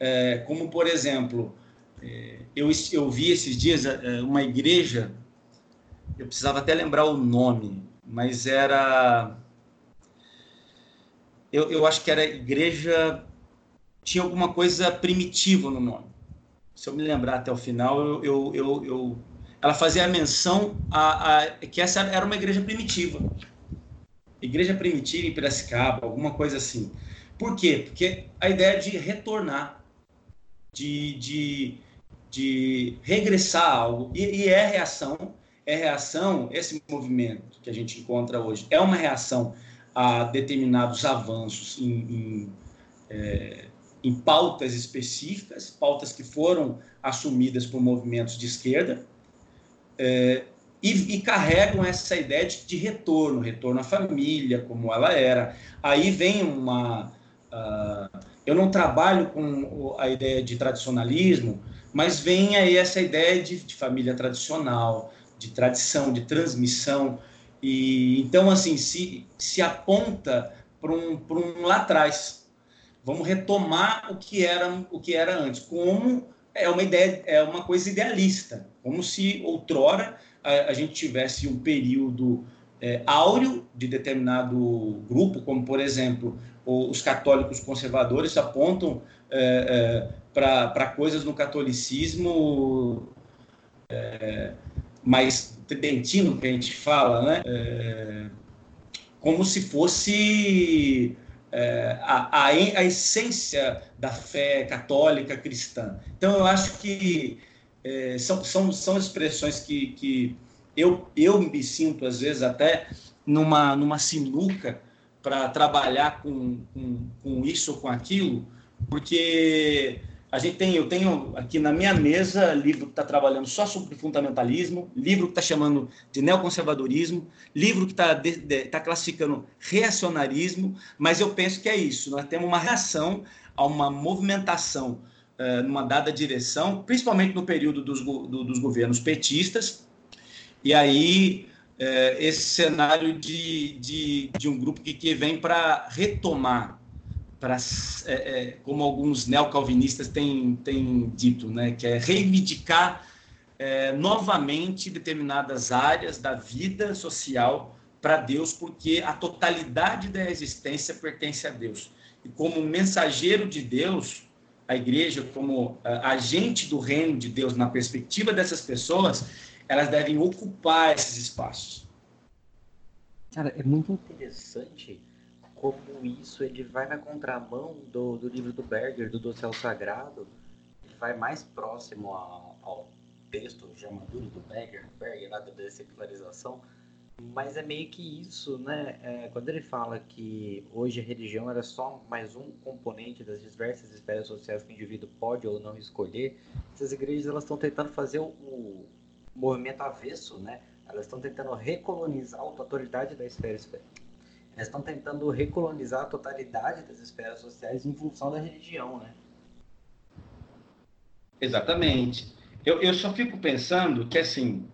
É, como, por exemplo, é, eu, eu vi esses dias é, uma igreja eu precisava até lembrar o nome mas era. Eu, eu acho que era igreja. Tinha alguma coisa primitiva no nome. Se eu me lembrar até o final, eu, eu, eu, eu ela fazia a menção a, a, que essa era uma igreja primitiva. Igreja primitiva em Piracicaba, alguma coisa assim. Por quê? Porque a ideia de retornar, de, de, de regressar a algo, e, e é reação, é reação, esse movimento que a gente encontra hoje, é uma reação a determinados avanços em, em, é, em pautas específicas, pautas que foram assumidas por movimentos de esquerda, é, e, e, carregam essa ideia de, de, retorno, retorno à família, como ela era. Aí vem uma, Uh, eu não trabalho com a ideia de tradicionalismo, mas vem aí essa ideia de, de família tradicional, de tradição, de transmissão. E então, assim, se, se aponta para um, um lá atrás. Vamos retomar o que era o que era antes, como é uma ideia, é uma coisa idealista, como se outrora a, a gente tivesse um período é, áureo de determinado grupo, como por exemplo os católicos conservadores apontam é, é, para coisas no catolicismo é, mais tridentino, que a gente fala, né? É, como se fosse é, a, a, a, essência da fé católica cristã. Então, eu acho que é, são, são, são expressões que, que eu, eu me sinto, às vezes, até numa, numa sinuca para trabalhar com, com, com, isso ou com aquilo, porque a gente tem, eu tenho aqui na minha mesa livro que está trabalhando só sobre fundamentalismo, livro que está chamando de neoconservadorismo, livro que está tá classificando reacionarismo, mas eu penso que é isso, nós temos uma reação a uma movimentação uh, numa dada direção, principalmente no período dos, do, dos governos petistas, e aí é, esse cenário de, de, de, um grupo que, que vem para retomar, para é, é, como alguns neocalvinistas têm, têm dito, né, que é reivindicar é, novamente determinadas áreas da vida social para Deus, porque a totalidade da existência pertence a Deus. E como mensageiro de Deus, a igreja, como agente do reino de Deus na perspectiva dessas pessoas, elas devem ocupar esses espaços. Cara, é muito interessante como isso ele vai na contramão do, do livro do Berger, do Dossel Sagrado, ele vai mais próximo ao, ao texto já maduro do Berger, Berger lá da dessecularização, mas é meio que isso, né? É, quando ele fala que hoje a religião era só mais um componente das diversas esferas sociais que o indivíduo pode ou não escolher, essas igrejas elas estão tentando fazer o movimento avesso, né? Elas estão tentando recolonizar a totalidade da esfera. Elas estão tentando recolonizar a totalidade das esferas sociais em função da religião, né? Exatamente. Eu, eu só fico pensando que, assim,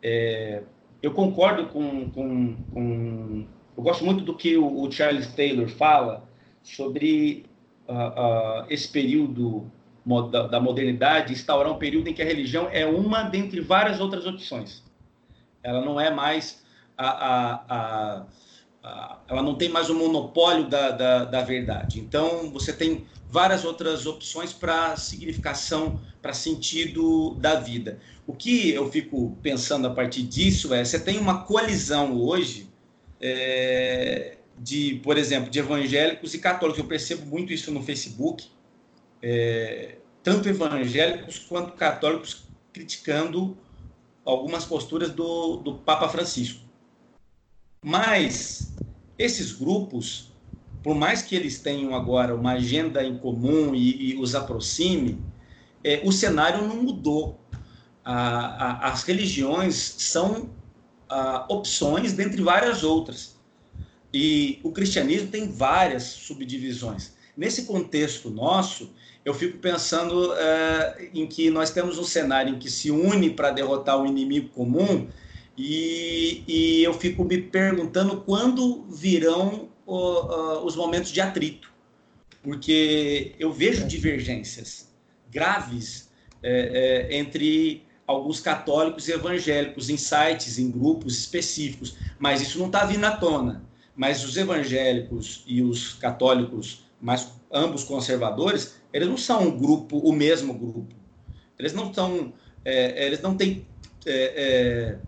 é, eu concordo com, com, com, Eu gosto muito do que o, o Charles Taylor fala sobre uh, uh, esse período da modernidade, instaurar um período em que a religião é uma dentre várias outras opções. Ela não é mais a, a, a, a ela não tem mais o monopólio da, da, da, verdade. Então você tem várias outras opções para significação, para sentido da vida. O que eu fico pensando a partir disso é, você tem uma colisão hoje é, de, por exemplo, de evangélicos e católicos. Eu percebo muito isso no Facebook. É, tanto evangélicos quanto católicos criticando algumas posturas do, do Papa Francisco. Mas esses grupos, por mais que eles tenham agora uma agenda em comum e, e os aproxime, é, o cenário não mudou. A, a, as religiões são a, opções dentre várias outras. E o cristianismo tem várias subdivisões. Nesse contexto nosso, eu fico pensando é, em que nós temos um cenário em que se une para derrotar um inimigo comum e, e, eu fico me perguntando quando virão uh, os momentos de atrito, porque eu vejo divergências graves é, é, entre alguns católicos e evangélicos em sites, em grupos específicos, mas isso não está vindo à tona. Mas os evangélicos e os católicos, mas ambos conservadores, eles não são um grupo, o mesmo grupo. Eles não estão, é, eles não têm, é,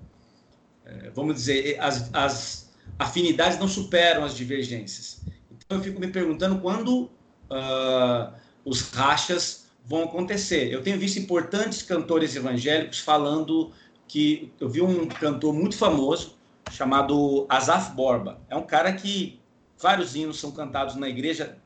é, é, vamos dizer, as, as afinidades não superam as divergências. Então eu fico me perguntando quando uh, os rachas vão acontecer. Eu tenho visto importantes cantores evangélicos falando que eu vi um cantor muito famoso chamado Asaf Borba. É um cara que vários hinos são cantados na igreja,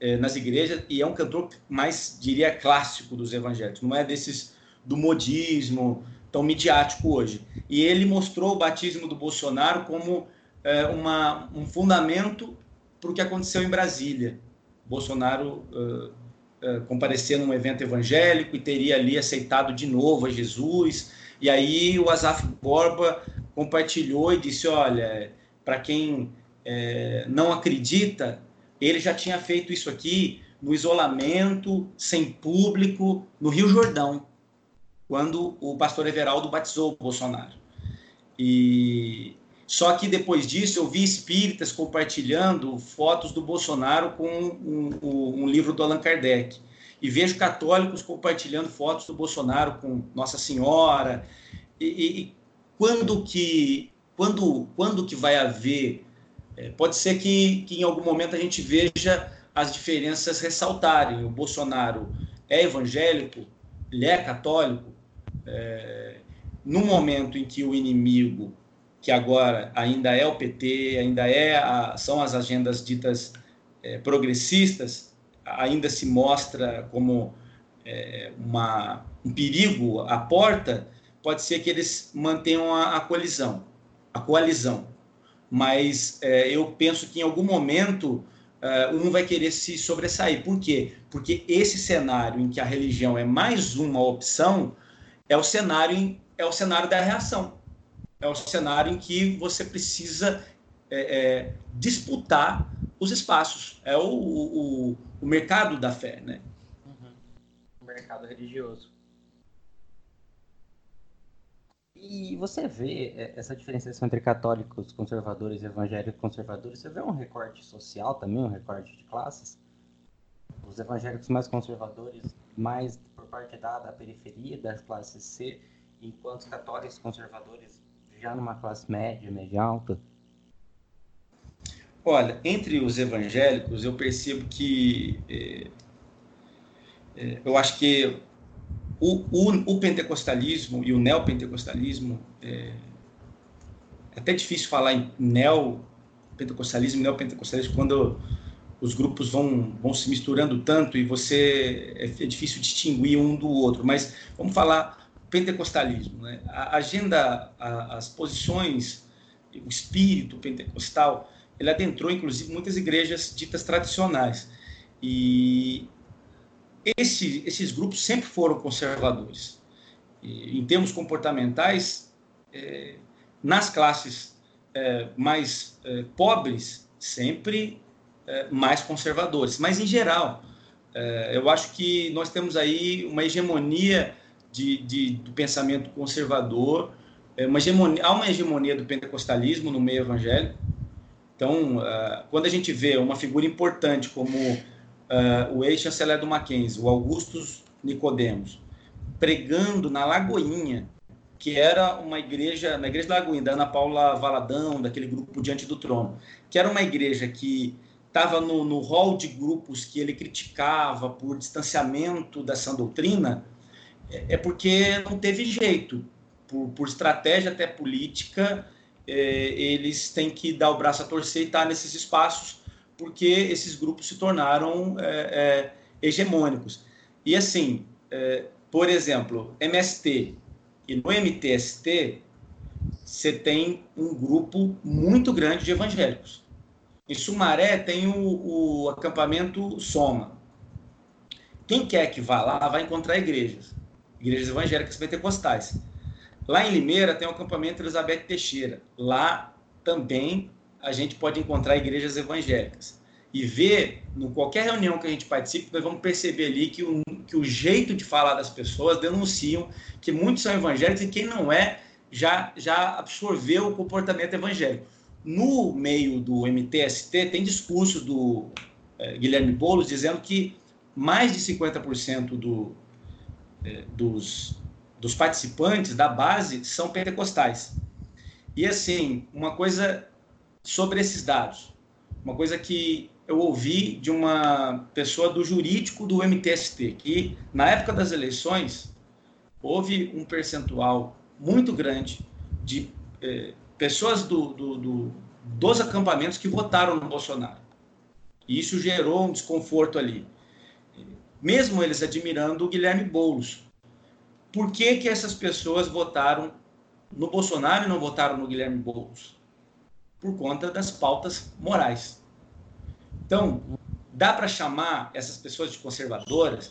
eh, nas igrejas e é um cantor mais diria clássico dos evangélicos. Não é desses do modismo tão midiático hoje. E ele mostrou o batismo do Bolsonaro como eh, uma, um fundamento para o que aconteceu em Brasília. Bolsonaro uh, uh, comparecia num evento evangélico e teria ali aceitado de novo a Jesus. E aí o Asaf Borba compartilhou e disse: Olha, para quem é, não acredita, ele já tinha feito isso aqui no isolamento, sem público, no Rio Jordão, quando o pastor Everaldo batizou o Bolsonaro. E só que depois disso eu vi espíritas compartilhando fotos do Bolsonaro com um, um, um, livro do Allan Kardec. E vejo católicos compartilhando fotos do Bolsonaro com Nossa Senhora. E, e quando que quando quando que vai haver? É, pode ser que, que em algum momento a gente veja as diferenças ressaltarem. O Bolsonaro é evangélico, ele é católico. É, no momento em que o inimigo que agora ainda é o PT, ainda é a, são as agendas ditas é, progressistas, ainda se mostra como é, uma, um perigo à porta, pode ser que eles mantenham a, a colisão, a coalizão. Mas é, eu penso que em algum momento é, um vai querer se sobressair. Por quê? Porque esse cenário em que a religião é mais uma opção é o cenário é o cenário da reação é o cenário em que você precisa é, é, disputar os espaços. É o, o, o, mercado da fé, né? Uhum. O mercado religioso. E você vê é, essa diferenciação entre católicos conservadores e evangélicos conservadores, você vê um recorte social também, um recorte de classes? Os evangélicos mais conservadores, mais por parte da, da periferia das classes C, enquanto os católicos conservadores já numa classe média, média alta? Olha, entre os evangélicos, eu percebo que é, é, eu acho que o, o, o, pentecostalismo e o neopentecostalismo é, é até difícil falar em neopentecostalismo e neopentecostalismo quando os grupos vão, vão se misturando tanto e você é, é difícil distinguir um do outro. Mas vamos falar pentecostalismo. Né? A agenda, a, as posições, o espírito pentecostal, ele adentrou, inclusive, muitas igrejas ditas tradicionais. E esse, esses grupos sempre foram conservadores. E, em termos comportamentais, é, nas classes é, mais é, pobres, sempre é, mais conservadores. Mas, em geral, é, eu acho que nós temos aí uma hegemonia de, de, do pensamento conservador, é uma hegemonia, há uma hegemonia do pentecostalismo no meio evangélico. Então, quando a gente vê uma figura importante como uh, o ex-chanceler do Mackenzie, o Augustus Nicodemos, pregando na Lagoinha, que era uma igreja, na igreja da Lagoinha, da Ana Paula Valadão, daquele grupo Diante do Trono, que era uma igreja que estava no, no hall de grupos que ele criticava por distanciamento dessa doutrina, é, é porque não teve jeito. Por, por estratégia até política, é, eles têm que dar o braço a torcer e estar nesses espaços, porque esses grupos se tornaram é, é hegemônicos. E assim, é, por exemplo, MST e no MTST, você tem um grupo muito grande de evangélicos. Em Sumaré tem o, o acampamento Soma. Quem quer que vá lá vai encontrar igrejas igrejas evangélicas pentecostais. Lá em Limeira tem o acampamento Elizabeth Teixeira. Lá também a gente pode encontrar igrejas evangélicas. e ver, no qualquer reunião que a gente participe, nós vamos perceber ali que o, que o jeito de falar das pessoas denunciam que muitos são evangélicos e quem não é já, já absorveu o comportamento evangélico. No meio do MTST, tem discursos do é, Guilherme Boulos dizendo que mais de 50% do, é, dos, dos participantes da base são pentecostais. E assim, uma coisa sobre esses dados, uma coisa que eu ouvi de uma pessoa do jurídico do MTST, que na época das eleições houve um percentual muito grande de eh, pessoas do, do, do, dos acampamentos que votaram no Bolsonaro. E isso gerou um desconforto ali. Mesmo eles admirando o Guilherme Boulos. Por que, que essas pessoas votaram no Bolsonaro e não votaram no Guilherme Boulos? Por conta das pautas morais. Então, dá para chamar essas pessoas de conservadoras?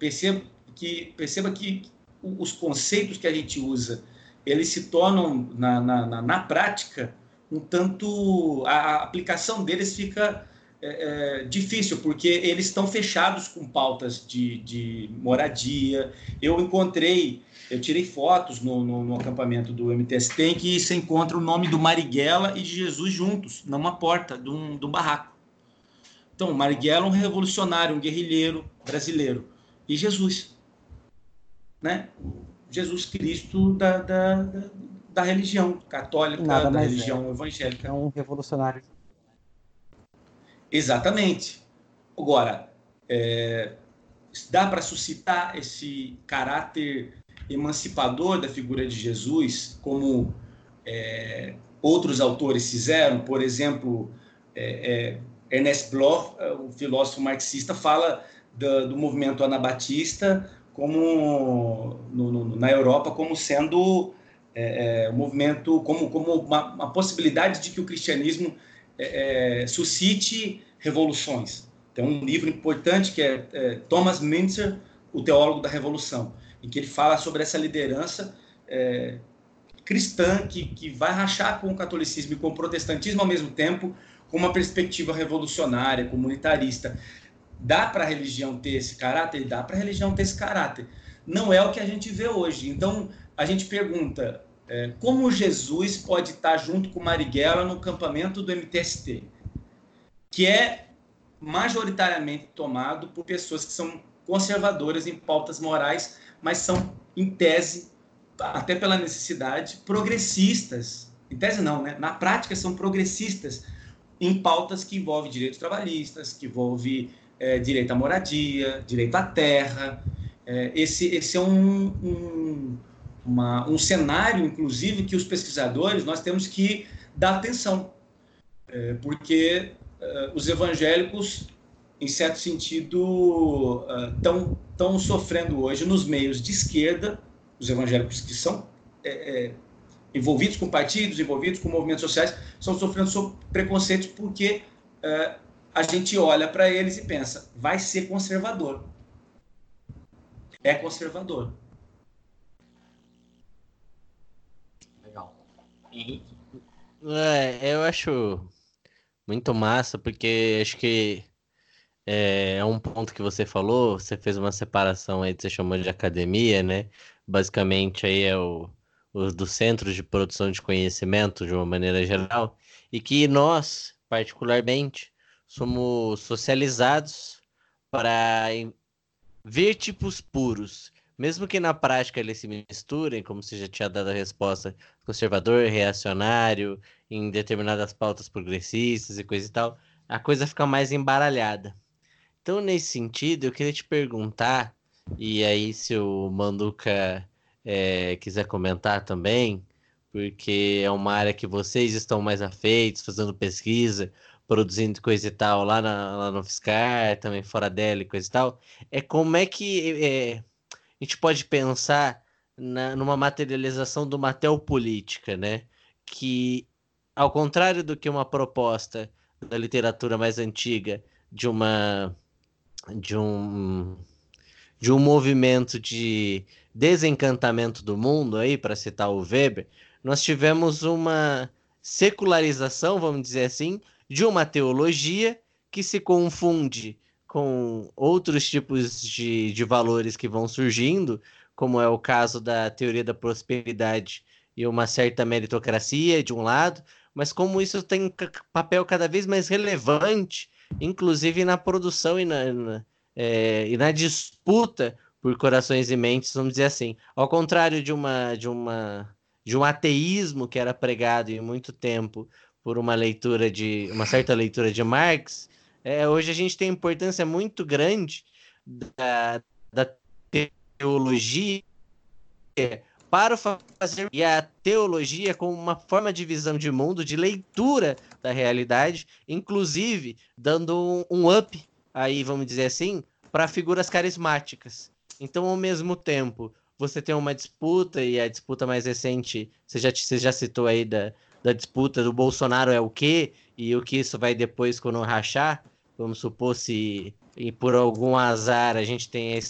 Perceba que, perceba que os conceitos que a gente usa, eles se tornam, na, na, na prática, um tanto. A aplicação deles fica é, é, difícil, porque eles estão fechados com pautas de, de moradia. Eu encontrei, eu tirei fotos no, no, no, acampamento do MTST em que você encontra o nome do Marighella e de Jesus juntos, numa porta de um, de um barraco. Então, Marighella é um revolucionário, um guerrilheiro brasileiro. E Jesus, né? Jesus Cristo da, da, da, da religião católica, Nada da religião é. evangélica. É um revolucionário. Exatamente. Agora, é, dá para suscitar esse caráter emancipador da figura de Jesus, como é, outros autores fizeram, por exemplo, é, é Ernest Bloch, é, o filósofo marxista, fala do, do movimento anabatista como no, no, na Europa como sendo é, é, um movimento como, como uma, uma, possibilidade de que o cristianismo suscite revoluções. Tem um livro importante que é, Thomas Mintzer, o teólogo da revolução, em que ele fala sobre essa liderança é, cristã que, que vai rachar com o catolicismo e com o protestantismo ao mesmo tempo, com uma perspectiva revolucionária, comunitarista. Dá para a religião ter esse caráter? Dá para a religião ter esse caráter. Não é o que a gente vê hoje. Então, a gente pergunta é, como Jesus pode estar junto com Marighella no campamento do MTST, que é majoritariamente tomado por pessoas que são conservadoras em pautas morais, mas são, em tese, até pela necessidade, progressistas. Em tese não, né? Na prática são progressistas, em pautas que envolvem direitos trabalhistas, que envolvem é, direito à moradia, direito à terra. É, esse, esse é um, um, uma, um cenário, inclusive, que os pesquisadores nós temos que dar atenção, é, porque é, os evangélicos, em certo sentido, estão é, sofrendo hoje nos meios de esquerda, os evangélicos que são é, envolvidos com partidos, envolvidos com movimentos sociais, estão sofrendo preconceitos porque é, a gente olha para eles e pensa, vai ser conservador. É conservador. Legal. Henrique? É, eu acho muito massa, porque acho que é, é, um ponto que você falou, você fez uma separação aí que você chamou de academia, né? Basicamente aí é o os do centros de produção de conhecimento de uma maneira geral, e que nós, particularmente, somos socializados para ver tipos puros, mesmo que na prática eles se misturem, como você já tinha dado a resposta, conservador, reacionário, em determinadas pautas progressistas e coisa e tal, a coisa fica mais embaralhada. Então, nesse sentido, eu queria te perguntar, e aí se o Manduca é, quiser comentar também, porque é uma área que vocês estão mais afeitos, fazendo pesquisa, produzindo coisa e tal lá, na, lá no Fiscar, também fora dela e coisa e tal, é como é que é, a gente pode pensar na, numa materialização de uma teopolítica, né? Que, ao contrário do que uma proposta da literatura mais antiga de uma de um de um movimento de desencantamento do mundo aí, para citar o Weber, nós tivemos uma secularização, vamos dizer assim, de uma teologia que se confunde com outros tipos de, de valores que vão surgindo, como é o caso da teoria da prosperidade e uma certa meritocracia de um lado, mas como isso tem papel cada vez mais relevante, inclusive na produção e na, na, é, e na disputa por corações e mentes, vamos dizer assim. Ao contrário de uma de uma de um ateísmo que era pregado em muito tempo por uma leitura de uma certa leitura de Marx, é, hoje a gente tem importância muito grande da, da teologia para fazer e a teologia como uma forma de visão de mundo, de leitura da realidade, inclusive dando um, up aí, vamos dizer assim, para figuras carismáticas. Então, ao mesmo tempo, você tem uma disputa, e a disputa mais recente, você já, você já citou aí da, da disputa do Bolsonaro é o quê, e o que isso vai depois quando rachar, vamos supor se e por algum azar a gente tem a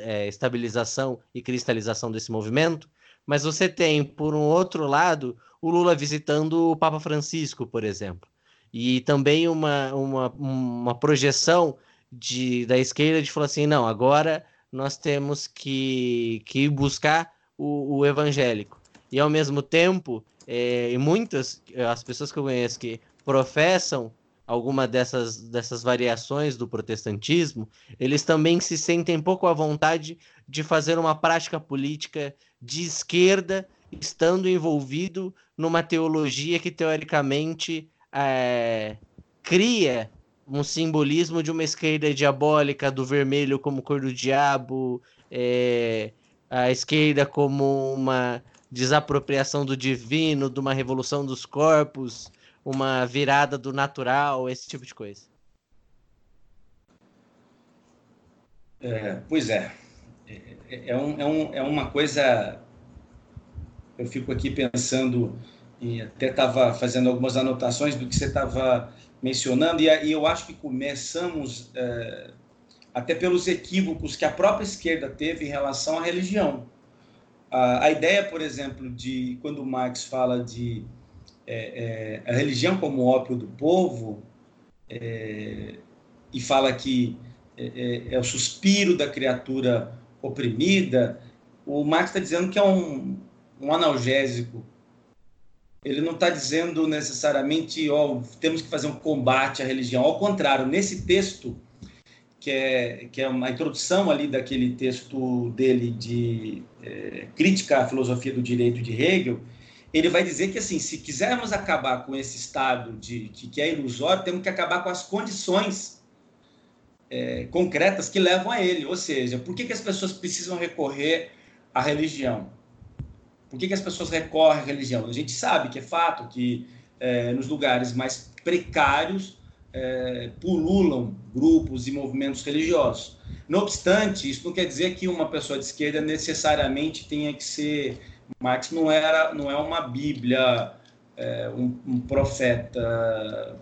é, estabilização e cristalização desse movimento, mas você tem, por um outro lado, o Lula visitando o Papa Francisco, por exemplo, e também uma, uma, uma projeção de, da esquerda de falar assim, não, agora nós temos que, que buscar o, o evangélico. E ao mesmo tempo, é, muitas, as pessoas que eu conheço que professam alguma dessas, dessas variações do protestantismo, eles também se sentem pouco à vontade de fazer uma prática política de esquerda, estando envolvido numa teologia que teoricamente é, cria um simbolismo de uma esquerda diabólica, do vermelho como cor do diabo, é, a esquerda como uma desapropriação do divino, de uma revolução dos corpos uma virada do natural, esse tipo de coisa. É, pois é. É, é, um, é, um, é uma coisa. Eu fico aqui pensando, e até estava fazendo algumas anotações do que você estava mencionando, e, e, eu acho que começamos é, até pelos equívocos que a própria esquerda teve em relação à religião. A, a ideia, por exemplo, de quando Marx fala de é, é, a religião como ópio do povo é, e fala que é, é, é, o suspiro da criatura oprimida, o Marx está dizendo que é um, um analgésico. Ele não está dizendo necessariamente, ó, oh, temos que fazer um combate à religião. Ao contrário, nesse texto, que é, que é uma introdução ali daquele texto dele de é, crítica à filosofia do direito de Hegel, ele vai dizer que assim, se quisermos acabar com esse estado de que, que é ilusório, temos que acabar com as condições é, concretas que levam a ele. Ou seja, por que, que as pessoas precisam recorrer à religião? Por que, que as pessoas recorrem à religião? A gente sabe que é fato que é, nos lugares mais precários é, pululam grupos e movimentos religiosos. Não obstante, isso não quer dizer que uma pessoa de esquerda necessariamente tenha que ser Marx não era, não é uma Bíblia, é, um, um, profeta,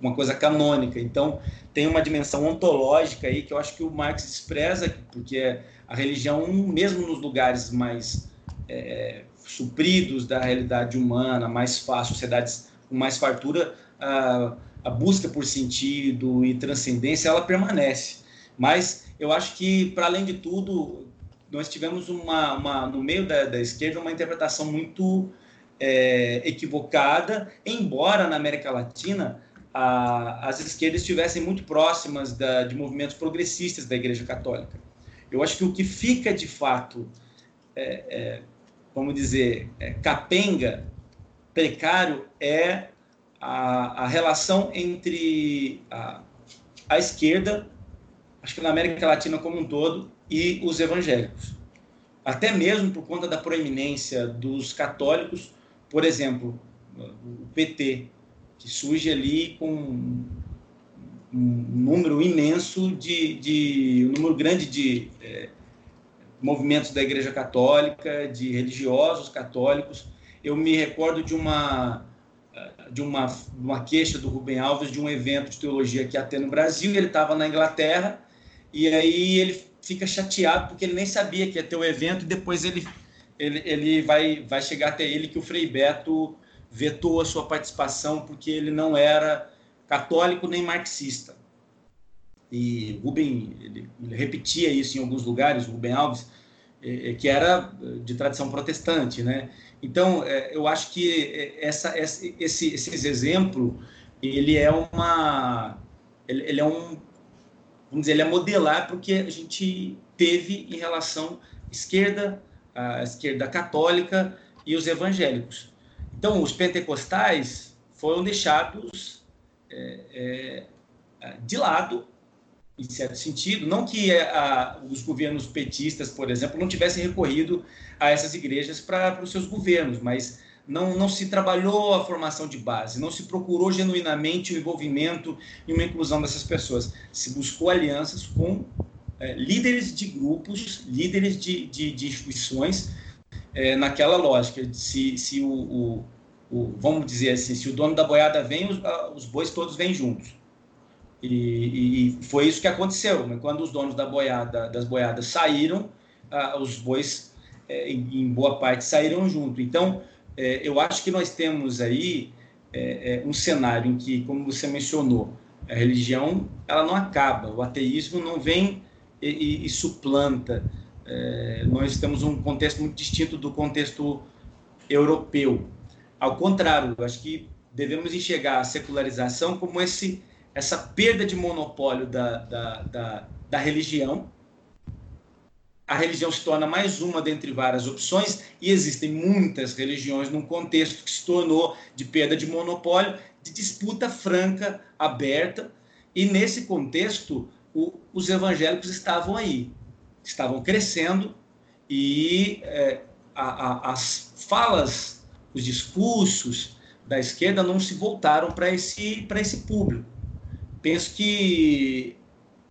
uma coisa canônica. Então tem uma dimensão ontológica aí que eu acho que o Marx expressa, porque a religião, mesmo nos lugares mais é, supridos da realidade humana, mais fácil, sociedades com mais fartura, a, a busca por sentido e transcendência ela permanece. Mas eu acho que, para além de tudo, nós tivemos uma, uma no meio da, da esquerda uma interpretação muito é, equivocada, embora na América Latina a, as esquerdas estivessem muito próximas da, de movimentos progressistas da Igreja Católica. Eu acho que o que fica de fato, é, é, vamos dizer, é, capenga, precário, é a, a relação entre a, a esquerda, acho que na América Latina como um todo, e os evangélicos. Até mesmo por conta da proeminência dos católicos, por exemplo, o PT, que surge ali com um número imenso de, de um número grande de é, movimentos da Igreja Católica, de religiosos católicos. Eu me recordo de uma de uma, uma queixa do Rubem Alves de um evento de teologia que ia ter no Brasil. Ele estava na Inglaterra e aí ele fica chateado porque ele nem sabia que ia ter o evento e depois ele, ele, ele vai, vai chegar até ele que o Frei Beto vetou a sua participação porque ele não era católico nem marxista. E Rubem ele, ele repetia isso em alguns lugares, Rubem Alves, é, é, que era de tradição protestante, né? Então, é, eu acho que essa, esse, esse exemplo, ele é uma, ele, ele, é um, vamos dizer, ele é modelar para o que a gente teve em relação à esquerda, à esquerda católica e os evangélicos. Então, os pentecostais foram deixados é, é, de lado em certo sentido, não que é, a, os governos petistas, por exemplo, não tivessem recorrido a essas igrejas para os seus governos, mas não, não se trabalhou a formação de base, não se procurou genuinamente o envolvimento e uma inclusão dessas pessoas. Se buscou alianças com é, líderes de grupos, líderes de, de, de instituições, é, naquela lógica. Se, se o, o, o, vamos dizer assim, se o dono da boiada vem, os, os bois todos vêm juntos. E, e, foi isso que aconteceu. Né? Quando os donos da boiada, das boiadas saíram, ah, os bois, é, em, em, boa parte, saíram junto. Então, é, eu acho que nós temos aí é, é, um cenário em que, como você mencionou, a religião ela não acaba, o ateísmo não vem e, e, e suplanta. É, nós temos um contexto muito distinto do contexto europeu. Ao contrário, acho que devemos enxergar a secularização como esse essa perda de monopólio da, da, da, da religião. A religião se torna mais uma dentre várias opções, e existem muitas religiões num contexto que se tornou de perda de monopólio, de disputa franca, aberta, e nesse contexto o, os evangélicos estavam aí, estavam crescendo, e é, a, a, as falas, os discursos da esquerda não se voltaram para esse, esse público. Penso que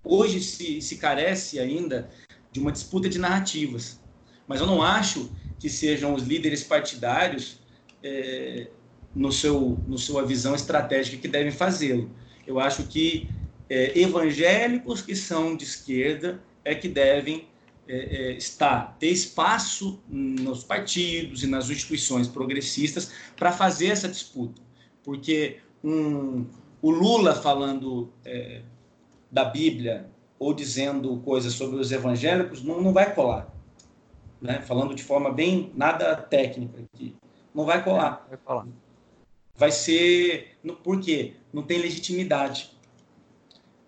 hoje se, se carece ainda de uma disputa de narrativas. Mas eu não acho que sejam os líderes partidários é, no seu, no sua visão estratégica que devem fazê-lo. Eu acho que é, evangélicos que são de esquerda é que devem é, é estar, ter espaço nos partidos e nas instituições progressistas para fazer essa disputa. Porque um, o Lula falando é, da Bíblia ou dizendo coisas sobre os evangélicos não, não vai colar. Né? Falando de forma bem nada técnica aqui. Não vai colar. vai colar. Vai ser. Por quê? Não tem legitimidade.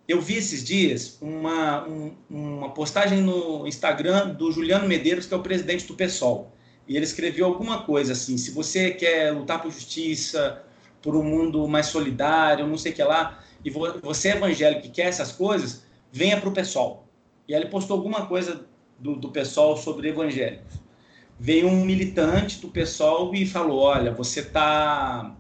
Eu vi esses dias uma, um, uma postagem no Instagram do Juliano Medeiros, que é o presidente do PSOL. E ele escreveu alguma coisa assim: se você quer lutar por justiça, por um mundo mais solidário, não sei o que lá, e você é evangélico e quer essas coisas, venha para o pessoal. E aí ele postou alguma coisa do, do pessoal sobre evangélicos. Veio um militante do pessoal e falou: Olha, você está.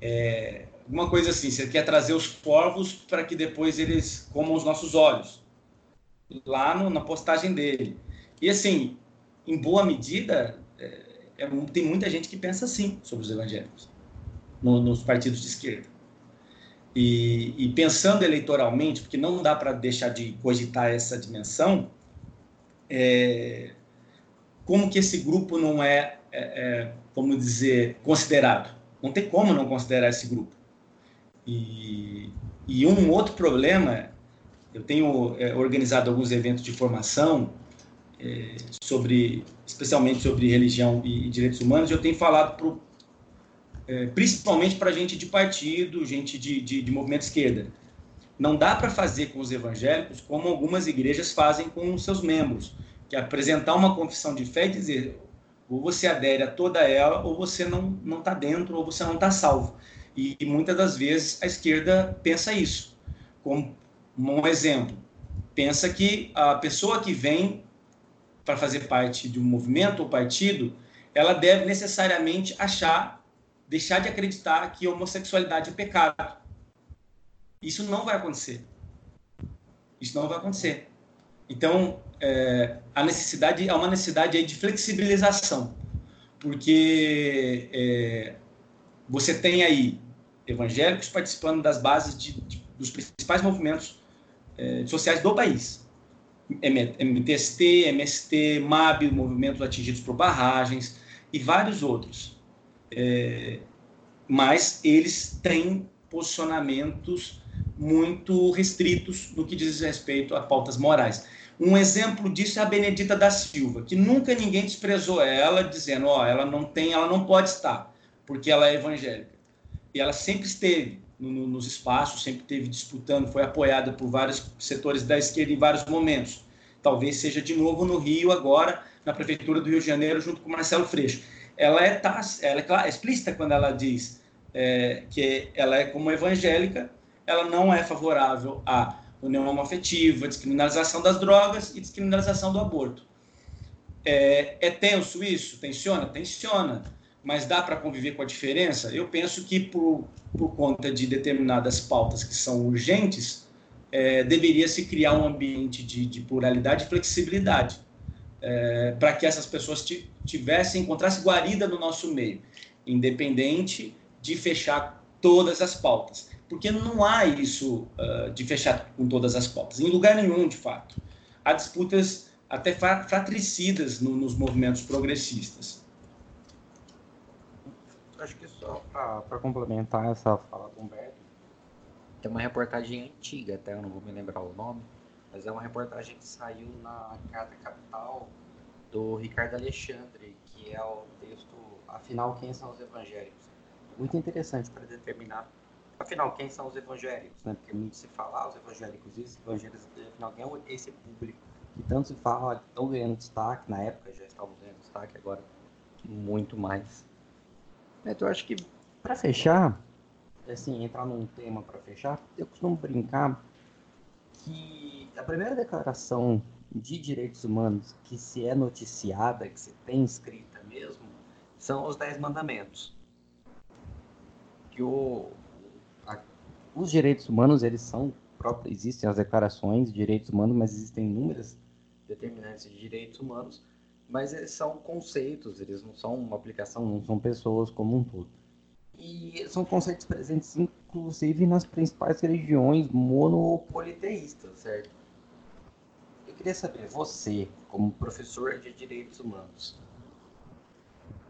É, alguma coisa assim, você quer trazer os porvos para que depois eles comam os nossos olhos. Lá no, na postagem dele. E assim, em boa medida, é, é, tem muita gente que pensa assim sobre os evangélicos no, nos partidos de esquerda. E, e, pensando eleitoralmente, porque não dá para deixar de cogitar essa dimensão, é, como que esse grupo não é, é, é, como dizer, considerado? Não tem como não considerar esse grupo. E, e um outro problema, eu tenho é, organizado alguns eventos de formação é, sobre, especialmente sobre religião e, e direitos humanos, e eu tenho falado é, principalmente para gente de partido, gente de, de, de movimento esquerda. Não dá para fazer com os evangélicos como algumas igrejas fazem com os seus membros, que é apresentar uma confissão de fé e dizer ou você adere a toda ela, ou você não não está dentro, ou você não está salvo. E, e, muitas das vezes a esquerda pensa isso. Como um exemplo, pensa que a pessoa que vem para fazer parte de um movimento ou partido, ela deve necessariamente achar deixar de acreditar que homossexualidade é pecado. Isso não vai acontecer. Isso não vai acontecer. Então, é, a necessidade há uma necessidade de flexibilização, porque é, você tem aí evangélicos participando das bases de, de, dos principais movimentos é, sociais do país. MTST, MST, MAB, movimentos atingidos por barragens e vários outros. É, mas eles têm posicionamentos muito restritos no que diz respeito a pautas morais. Um exemplo disso é a Benedita da Silva, que nunca ninguém desprezou ela, dizendo, ó, oh, ela não tem, ela não pode estar, porque ela é evangélica. E ela sempre esteve no, nos espaços, sempre esteve disputando, foi apoiada por vários setores da esquerda em vários momentos. Talvez seja de novo no Rio agora, na prefeitura do Rio de Janeiro, junto com Marcelo Freixo. Ela é, tá, ela é, é explícita quando ela diz é, que ela é como evangélica, ela não é favorável à união homoafetiva, descriminalização das drogas e descriminalização do aborto. É, é tenso isso? Tensiona? Tensiona. Mas dá para conviver com a diferença? Eu penso que por, por conta de determinadas pautas que são urgentes, é, deveria se criar um ambiente de, de pluralidade e flexibilidade é, para que essas pessoas tivessem, encontrassem guarida no nosso meio, independente de fechar todas as pautas. Porque não há isso uh, de fechar com todas as pautas, em lugar nenhum, de fato. Há disputas até fratricidas no, nos movimentos progressistas. Acho que só para complementar essa fala do Humberto, tem uma reportagem antiga, até eu não vou me lembrar o nome, mas é uma reportagem que saiu na Carta Capital do Ricardo Alexandre, que é o texto Afinal, quem são os evangélicos? Muito interessante para determinar, afinal, quem são os evangélicos, né? Porque muito se fala, ah, os evangélicos isso, evangélicos afinal, quem é esse público que tanto se fala, estão ganhando destaque, na época já estavam ganhando destaque, agora muito mais. Então, eu acho que, para fechar, assim, entrar num tema para fechar, eu costumo brincar que a primeira declaração de direitos humanos que se é noticiada, que se tem escrita mesmo, são os Dez Mandamentos. Que o, a, os direitos humanos, eles são próprios, existem as declarações de direitos humanos, mas existem inúmeras determinantes de direitos humanos, mas eles são conceitos, eles não são uma aplicação, não são pessoas como um todo. E são conceitos presentes, inclusive, nas principais religiões monopoliteístas, certo? Eu queria saber, você, como professor de direitos humanos,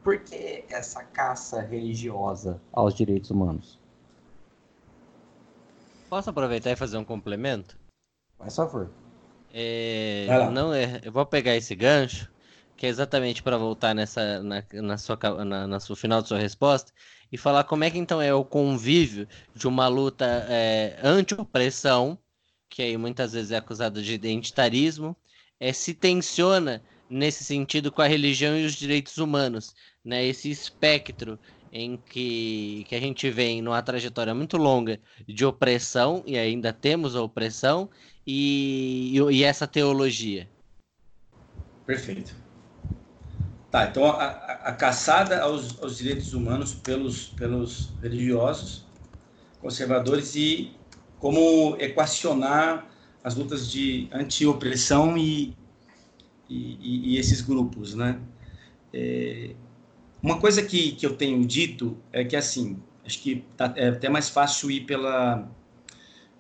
por que essa caça religiosa aos direitos humanos? Posso aproveitar e fazer um complemento? Faz favor. É, não é, eu vou pegar esse gancho, que é exatamente para voltar nessa na, na sua na, na sua final de sua resposta e falar como é que então é o convívio de uma luta é, anti-opressão, que aí muitas vezes é acusada de identitarismo, é, se tensiona nesse sentido com a religião e os direitos humanos, né? Esse espectro em que, que a gente vem numa trajetória muito longa de opressão, e ainda temos a opressão, e, e, essa teologia. Perfeito. Tá, então a, a caçada aos, aos, direitos humanos pelos, pelos religiosos, conservadores e como equacionar as lutas de anti-opressão e, e, e, esses grupos, né? É, uma coisa que, que eu tenho dito é que, assim, acho que tá, é até mais fácil ir pela,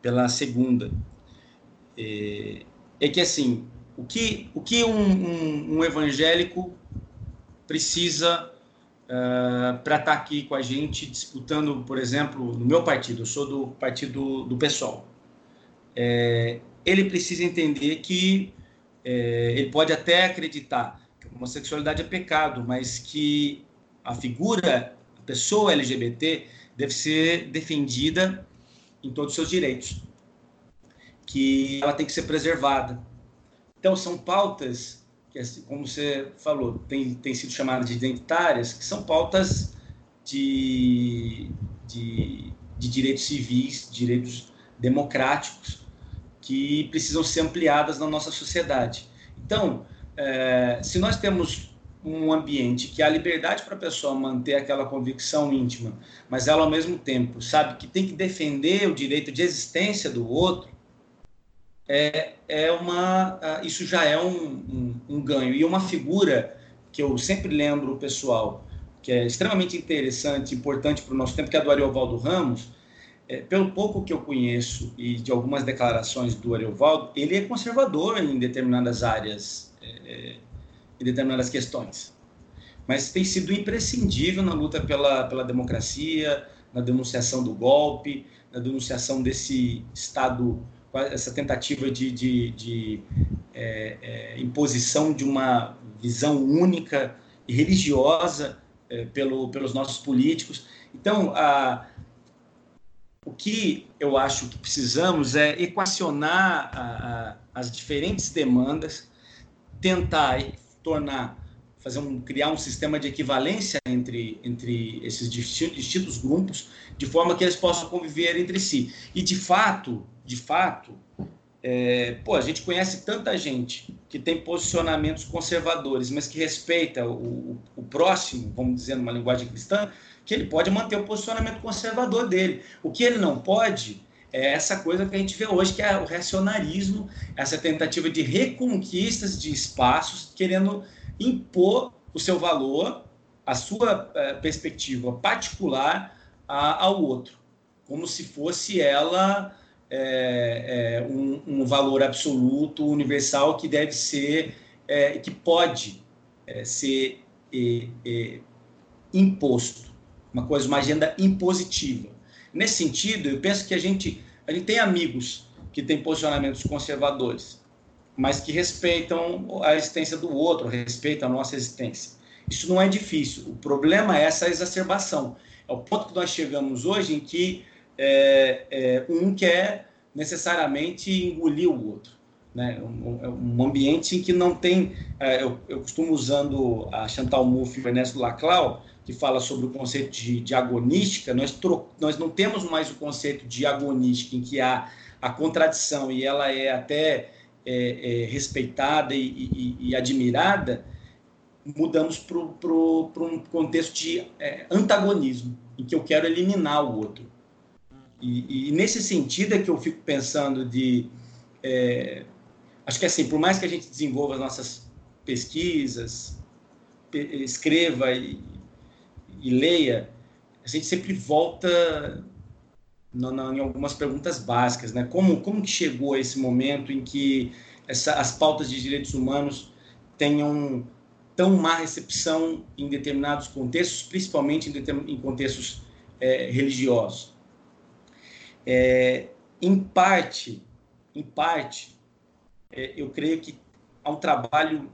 pela segunda. É, é que, assim, o que, o que um, um, um evangélico precisa uh, eh, para estar tá aqui com a gente disputando, por exemplo, no meu partido, eu sou do partido do PSOL. É, ele precisa entender que é, ele pode até acreditar que a homossexualidade é pecado, mas que a figura, a pessoa LGBT, deve ser defendida em todos os seus direitos, que ela tem que ser preservada. Então, são pautas como você falou, tem, tem sido chamadas de identitárias, que são pautas de, de, de direitos civis, direitos democráticos, que precisam ser ampliadas na nossa sociedade. Então, é, se nós temos um ambiente que há liberdade para a pessoa manter aquela convicção íntima, mas ela ao mesmo tempo sabe que tem que defender o direito de existência do outro, é, é uma, isso já é um, um, um, ganho. E uma figura que eu sempre lembro o pessoal, que é extremamente interessante, importante para o nosso tempo, que é a do Ariovaldo Ramos. É, pelo pouco que eu conheço e de algumas declarações do Ariovaldo, ele é conservador em determinadas áreas, é, em determinadas questões. Mas tem sido imprescindível na luta pela, pela democracia, na denunciação do golpe, na denunciação desse Estado, essa tentativa de, de, de é, é, imposição de uma visão única e religiosa é, pelo, pelos nossos políticos. Então, a, o que eu acho que precisamos é equacionar a, a, as diferentes demandas, tentar tornar, fazer um, criar um sistema de equivalência entre, entre esses distintos grupos, de forma que eles possam conviver entre si. E de fato, de fato, é, pô, a gente conhece tanta gente que tem posicionamentos conservadores, mas que respeita o, o, próximo, vamos dizer numa linguagem cristã, que ele pode manter o posicionamento conservador dele. O que ele não pode é essa coisa que a gente vê hoje, que é o reacionarismo, essa tentativa de reconquistas de espaços, querendo impor o seu valor, a sua é, perspectiva particular ao outro, como se fosse ela é, é, um, um, valor absoluto, universal, que deve ser, é, que pode ser imposto, uma coisa, uma agenda impositiva. Nesse sentido, eu penso que a gente, a gente tem amigos que têm posicionamentos conservadores, mas que respeitam a existência do outro, respeitam a nossa existência. Isso não é difícil. O problema é essa exacerbação. É o ponto que nós chegamos hoje em que é, é, um quer necessariamente engolir o outro. Né? Um, um ambiente em que não tem. É, eu, eu, costumo usando a Chantal Mouffe e o Ernesto Laclau, que fala sobre o conceito de, de agonística, nós, tro, nós não temos mais o conceito de agonística, em que há a contradição e ela é até é, é, respeitada e, e, e, admirada, mudamos para um contexto de é, antagonismo, em que eu quero eliminar o outro. E, e, nesse sentido é que eu fico pensando de. É, acho que assim, por mais que a gente desenvolva as nossas pesquisas, escreva e, e, leia, a gente sempre volta no, em algumas perguntas básicas, né? Como, como que chegou a esse momento em que essa, as pautas de direitos humanos tenham tão má recepção em determinados contextos, principalmente em, em contextos é, religiosos? É, em parte, em parte, é, eu creio que há um trabalho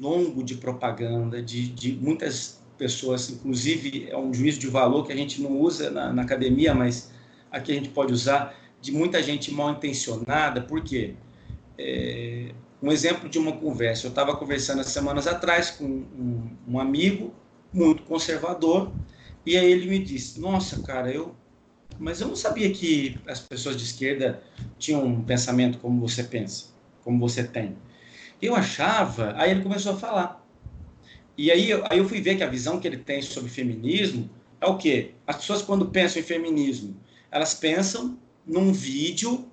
longo de propaganda, de, de, muitas pessoas, inclusive é um juízo de valor que a gente não usa na, na academia, mas aqui a gente pode usar, de muita gente mal intencionada, por quê? É, um exemplo de uma conversa, eu estava conversando há semanas atrás com um, um amigo muito conservador, e aí ele me disse, nossa, cara, eu mas eu não sabia que as pessoas de esquerda tinham um pensamento como você pensa, como você tem. Eu achava, aí ele começou a falar. E aí, aí eu fui ver que a visão que ele tem sobre feminismo é o quê? As pessoas quando pensam em feminismo, elas pensam num vídeo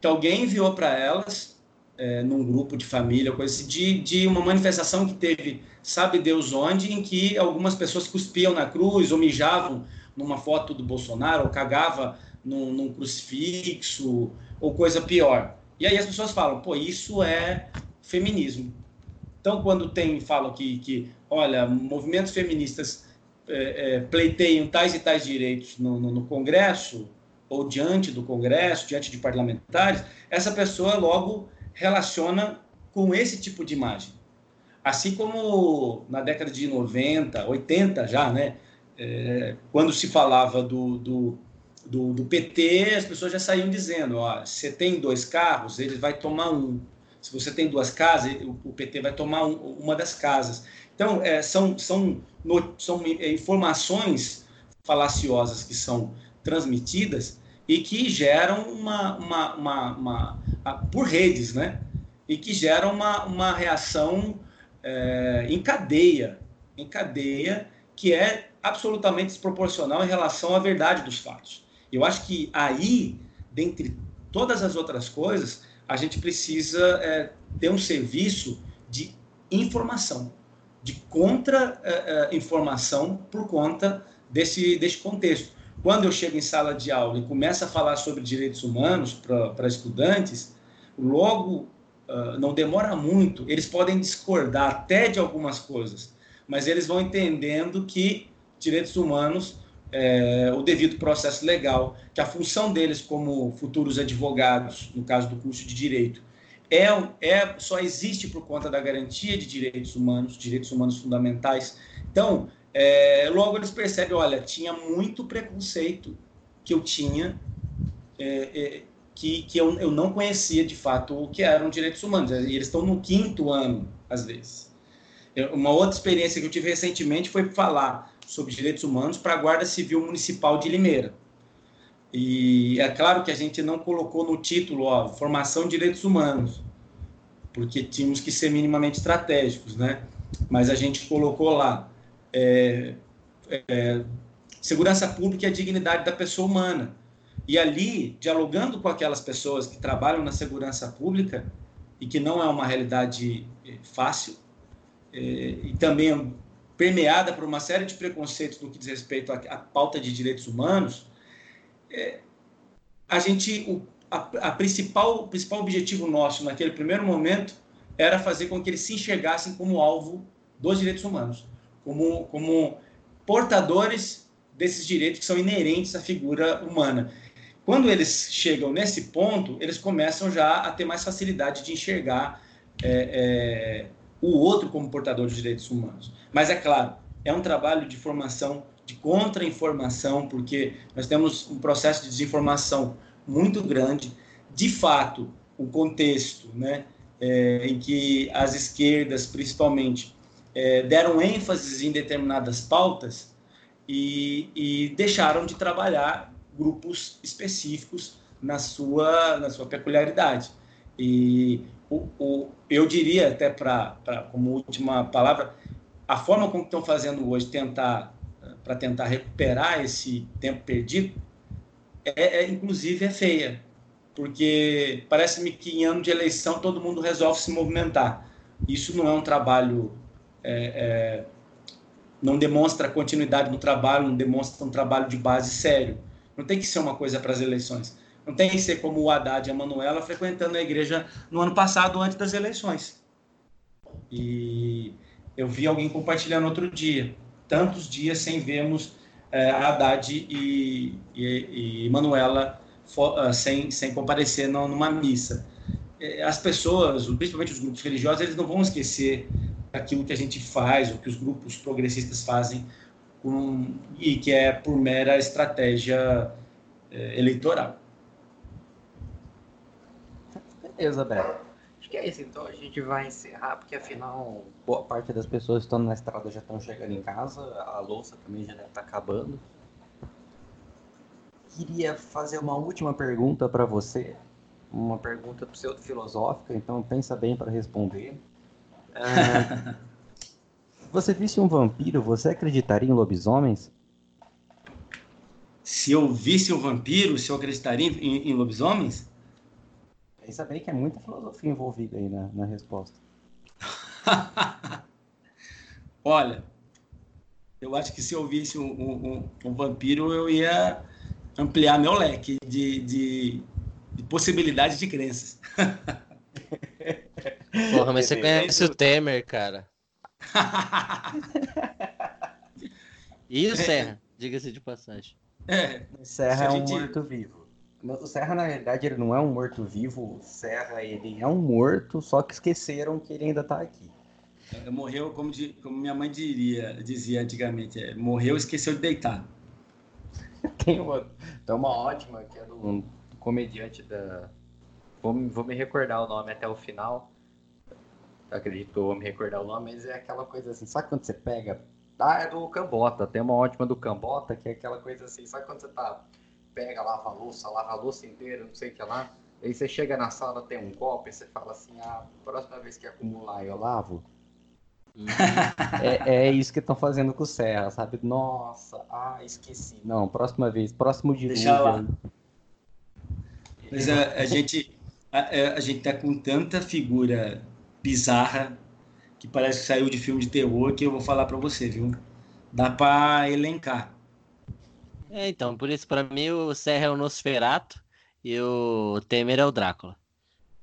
que alguém enviou para elas, é, num grupo de família, coisa assim, de, de uma manifestação que teve, sabe Deus onde, em que algumas pessoas cuspiam na cruz ou mijavam numa foto do Bolsonaro, ou cagava num, num crucifixo, ou coisa pior. E aí as pessoas falam, pô, isso é feminismo. Então, quando tem, falam que, que olha, movimentos feministas é, é, pleiteiam tais e tais direitos no, no, no, Congresso, ou diante do Congresso, diante de parlamentares, essa pessoa logo relaciona com esse tipo de imagem. Assim como na década de 90, 80 já, né? é, quando se falava do, do, do, do, PT, as pessoas já saíam dizendo: ó, você tem dois carros, ele vai tomar um. Se você tem duas casas, o, PT vai tomar um, uma das casas. Então, é, são, são, no, são é, informações falaciosas que são transmitidas e que geram uma, uma, uma, uma por redes, né? E que geram uma, uma reação é, em cadeia, em cadeia, que é absolutamente desproporcional em relação à verdade dos fatos. Eu acho que aí, dentre todas as outras coisas, a gente precisa é, ter um serviço de informação, de contra-informação é, por conta desse, desse contexto. Quando eu chego em sala de aula e começo a falar sobre direitos humanos para estudantes, logo, uh, não demora muito, eles podem discordar até de algumas coisas, mas eles vão entendendo que direitos humanos é, o devido processo legal, que a função deles como futuros advogados, no caso do curso de direito, é, é só existe por conta da garantia de direitos humanos, direitos humanos fundamentais. Então, é, logo eles percebem, olha, tinha muito preconceito que eu tinha, é, é, que, que eu, eu não conhecia de fato o que eram direitos humanos. E eles estão no quinto ano, às vezes. Uma outra experiência que eu tive recentemente foi falar sobre direitos humanos para a Guarda Civil Municipal de Limeira. E é claro que a gente não colocou no título, ó, formação de direitos humanos, porque tínhamos que ser minimamente estratégicos, né? Mas a gente colocou lá é, é, segurança pública e a dignidade da pessoa humana. E ali, dialogando com aquelas pessoas que trabalham na segurança pública e que não é uma realidade é, fácil, é, e também permeada por uma série de preconceitos no que diz respeito à, à pauta de direitos humanos, é, a gente, o, a, a, principal, o principal objetivo nosso naquele primeiro momento era fazer com que eles se enxergassem como alvo dos direitos humanos, como, como portadores desses direitos que são inerentes à figura humana. Quando eles chegam nesse ponto, eles começam já a ter mais facilidade de enxergar é, é, o outro como portador de direitos humanos. Mas é claro, é um trabalho de formação, de contra-informação, porque nós temos um processo de desinformação muito grande. De fato, o contexto né, é, em que as esquerdas, principalmente, é, deram ênfase em determinadas pautas e, e deixaram de trabalhar grupos específicos na sua, na sua peculiaridade. E o, o, eu diria até para como última palavra, a forma como estão fazendo hoje tentar para tentar recuperar esse tempo perdido é, é inclusive é feia, porque parece-me que em ano de eleição todo mundo resolve se movimentar. Isso não é um trabalho é, é, não demonstra continuidade no trabalho, não demonstra um trabalho de base sério. Não tem que ser uma coisa para as eleições. Não tem que ser como o Haddad e a Manuela frequentando a igreja no ano passado, antes das eleições. E eu vi alguém compartilhando outro dia. Tantos dias sem vermos é, Haddad e, e, e Manuela for, sem, sem comparecer numa missa. É, as pessoas, principalmente os grupos religiosos, eles não vão esquecer aquilo que a gente faz, o que os grupos progressistas fazem, com, e que é por mera estratégia é, eleitoral. Beleza, Beto. Acho que é isso, então a gente vai encerrar, porque afinal, boa parte das pessoas que estão na estrada já estão chegando em casa, a louça também já deve estar tá acabando. Queria fazer uma última pergunta para você, uma pergunta pseudo-filosófica, então pensa bem para responder. Ah, você visse um vampiro, você acreditaria em lobisomens? Se eu visse um vampiro, se eu acreditaria em, em lobisomens? Pensa bem que é muita filosofia envolvida aí na, na resposta. Olha, eu acho que se eu visse um, um, um, vampiro, eu ia ampliar meu leque de, de, de possibilidades de crenças. Porra, mas você conhece o Temer, cara. e o Serra, diga-se de passagem. É, o Serra é um morto-vivo. O Serra, na realidade, ele não é um morto-vivo. O Serra, ele é um morto, só que esqueceram que ele ainda tá aqui. Morreu, como, de, como, minha mãe diria, dizia antigamente, é, morreu esqueceu de deitar. Tem uma, tem uma ótima, que é do, um comediante da... Vou, vou me recordar o nome até o final. acredito que eu vou me recordar o nome, mas é aquela coisa assim, sabe quando você pega... Ah, é do Cambota, tem uma ótima do Cambota, que é aquela coisa assim, sabe quando você tá pega, lava a louça, lava a louça inteira, não sei o que lá. Aí você chega na sala, tem um copo, e você fala assim, ah, próxima vez que acumular eu lavo. É, é, isso que estão fazendo com o Serra, sabe? Nossa, ah, esqueci. Não, próxima vez, próximo dia. Deixa lá. Mas a, a gente a, é, a, gente tá com tanta figura bizarra que parece que saiu de filme de terror que eu vou falar para você, viu? Dá para elencar. É, então, por isso, para mim, o Serra é o Nosferato e o Temer é o Drácula.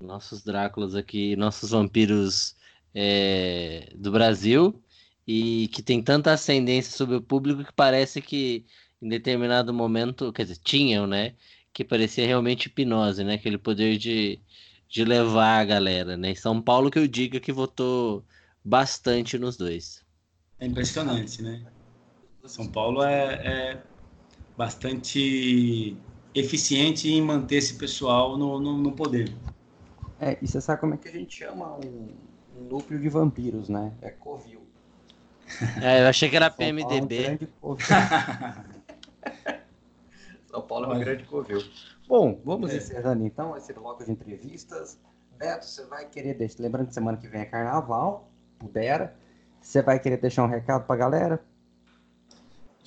Nossos Dráculas aqui, nossos vampiros é, do Brasil e que tem tanta ascendência sobre o público que parece que em determinado momento, quer dizer, tinham, né? Que parecia realmente hipnose, né? Aquele poder de, de levar a galera, né? São Paulo que eu diga que votou bastante nos dois. É impressionante, né? São Paulo é, é bastante eficiente em manter esse pessoal no, no, no, poder. É, e você sabe como é que a gente chama um, um núcleo de vampiros, né? É Covil. É, eu achei que era PMDB. São Paulo é um grande covil. Bom, vamos é. encerrando então esse bloco de entrevistas. Beto, você vai querer deixar. Lembrando que semana que vem é carnaval, pudera. Você vai querer deixar um recado pra galera?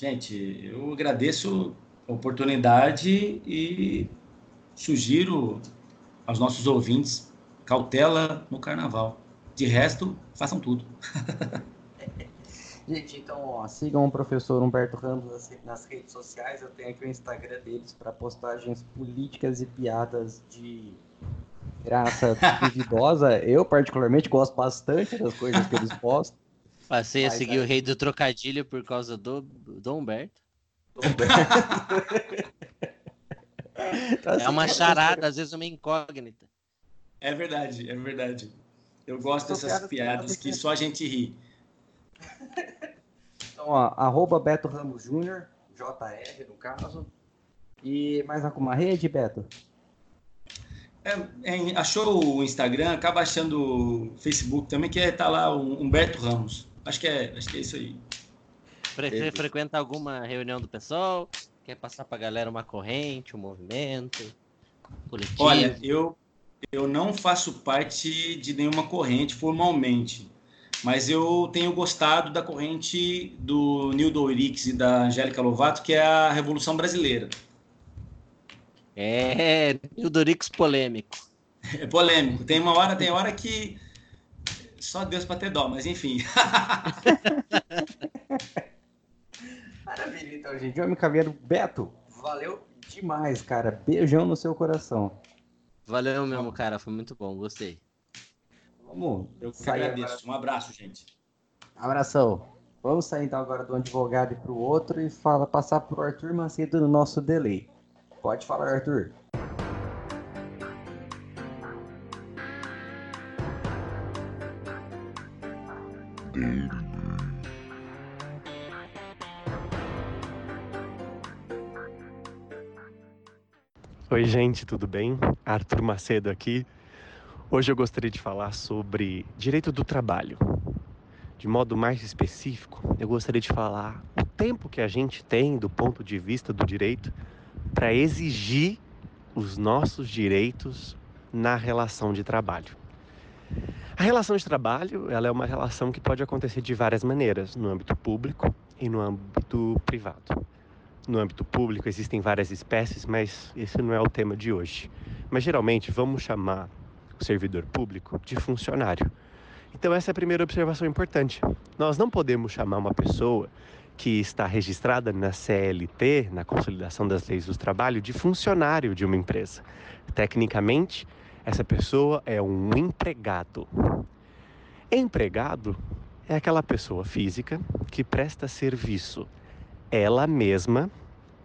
Gente, eu agradeço a oportunidade e sugiro aos nossos ouvintes cautela no carnaval. De resto, façam tudo. Gente, então, ó, sigam o professor Humberto Ramos nas redes sociais. Eu tenho aqui o Instagram deles para postagens políticas e piadas de graça duvidosa. Eu, particularmente, gosto bastante das coisas que eles postam. Passei Mas, a seguir é... o rei do trocadilho por causa do, do Humberto. é uma charada, às vezes uma incógnita. É verdade, é verdade. Eu gosto dessas piadas que só a gente ri. Então, ó, arroba Beto Ramos Júnior, JR no caso. E mais alguma rede, Beto? É, é, achou o Instagram, acaba achando o Facebook também, que é, tá lá o Humberto Ramos. Acho que é, acho que é isso aí. Você frequenta alguma reunião do pessoal? Quer passar pra galera uma corrente, um movimento? Coletivo? Olha, eu, eu não faço parte de nenhuma corrente formalmente. Mas eu tenho gostado da corrente do Nildo Oirix e da Angélica Lovato, que é a Revolução Brasileira. É, Nildo Oirix polêmico. É polêmico. Tem uma hora, tem hora que só Deus para ter dó, mas enfim. Maravilha, então, gente. Me caminhando. Beto, valeu demais, cara. Beijão no seu coração. Valeu mesmo, cara. Foi muito bom. Gostei. Vamos Eu que agradeço. Agora. Um abraço, gente. Abração. Vamos sair então agora do advogado para o outro e fala, passar para o Arthur Macedo no nosso delay. Pode falar, Arthur. Oi, gente, tudo bem? Arthur Macedo aqui. Hoje eu gostaria de falar sobre direito do trabalho. De modo mais específico, eu gostaria de falar o tempo que a gente tem do ponto de vista do direito para exigir os nossos direitos na relação de trabalho. A relação de trabalho, ela é uma relação que pode acontecer de várias maneiras, no âmbito público e no âmbito privado. No âmbito público existem várias espécies, mas esse não é o tema de hoje. Mas geralmente vamos chamar servidor público de funcionário. Então, essa é a primeira observação importante. Nós não podemos chamar uma pessoa que está registrada na CLT, na Consolidação das Leis do Trabalho, de funcionário de uma empresa. Tecnicamente, essa pessoa é um empregado. Empregado é aquela pessoa física que presta serviço ela mesma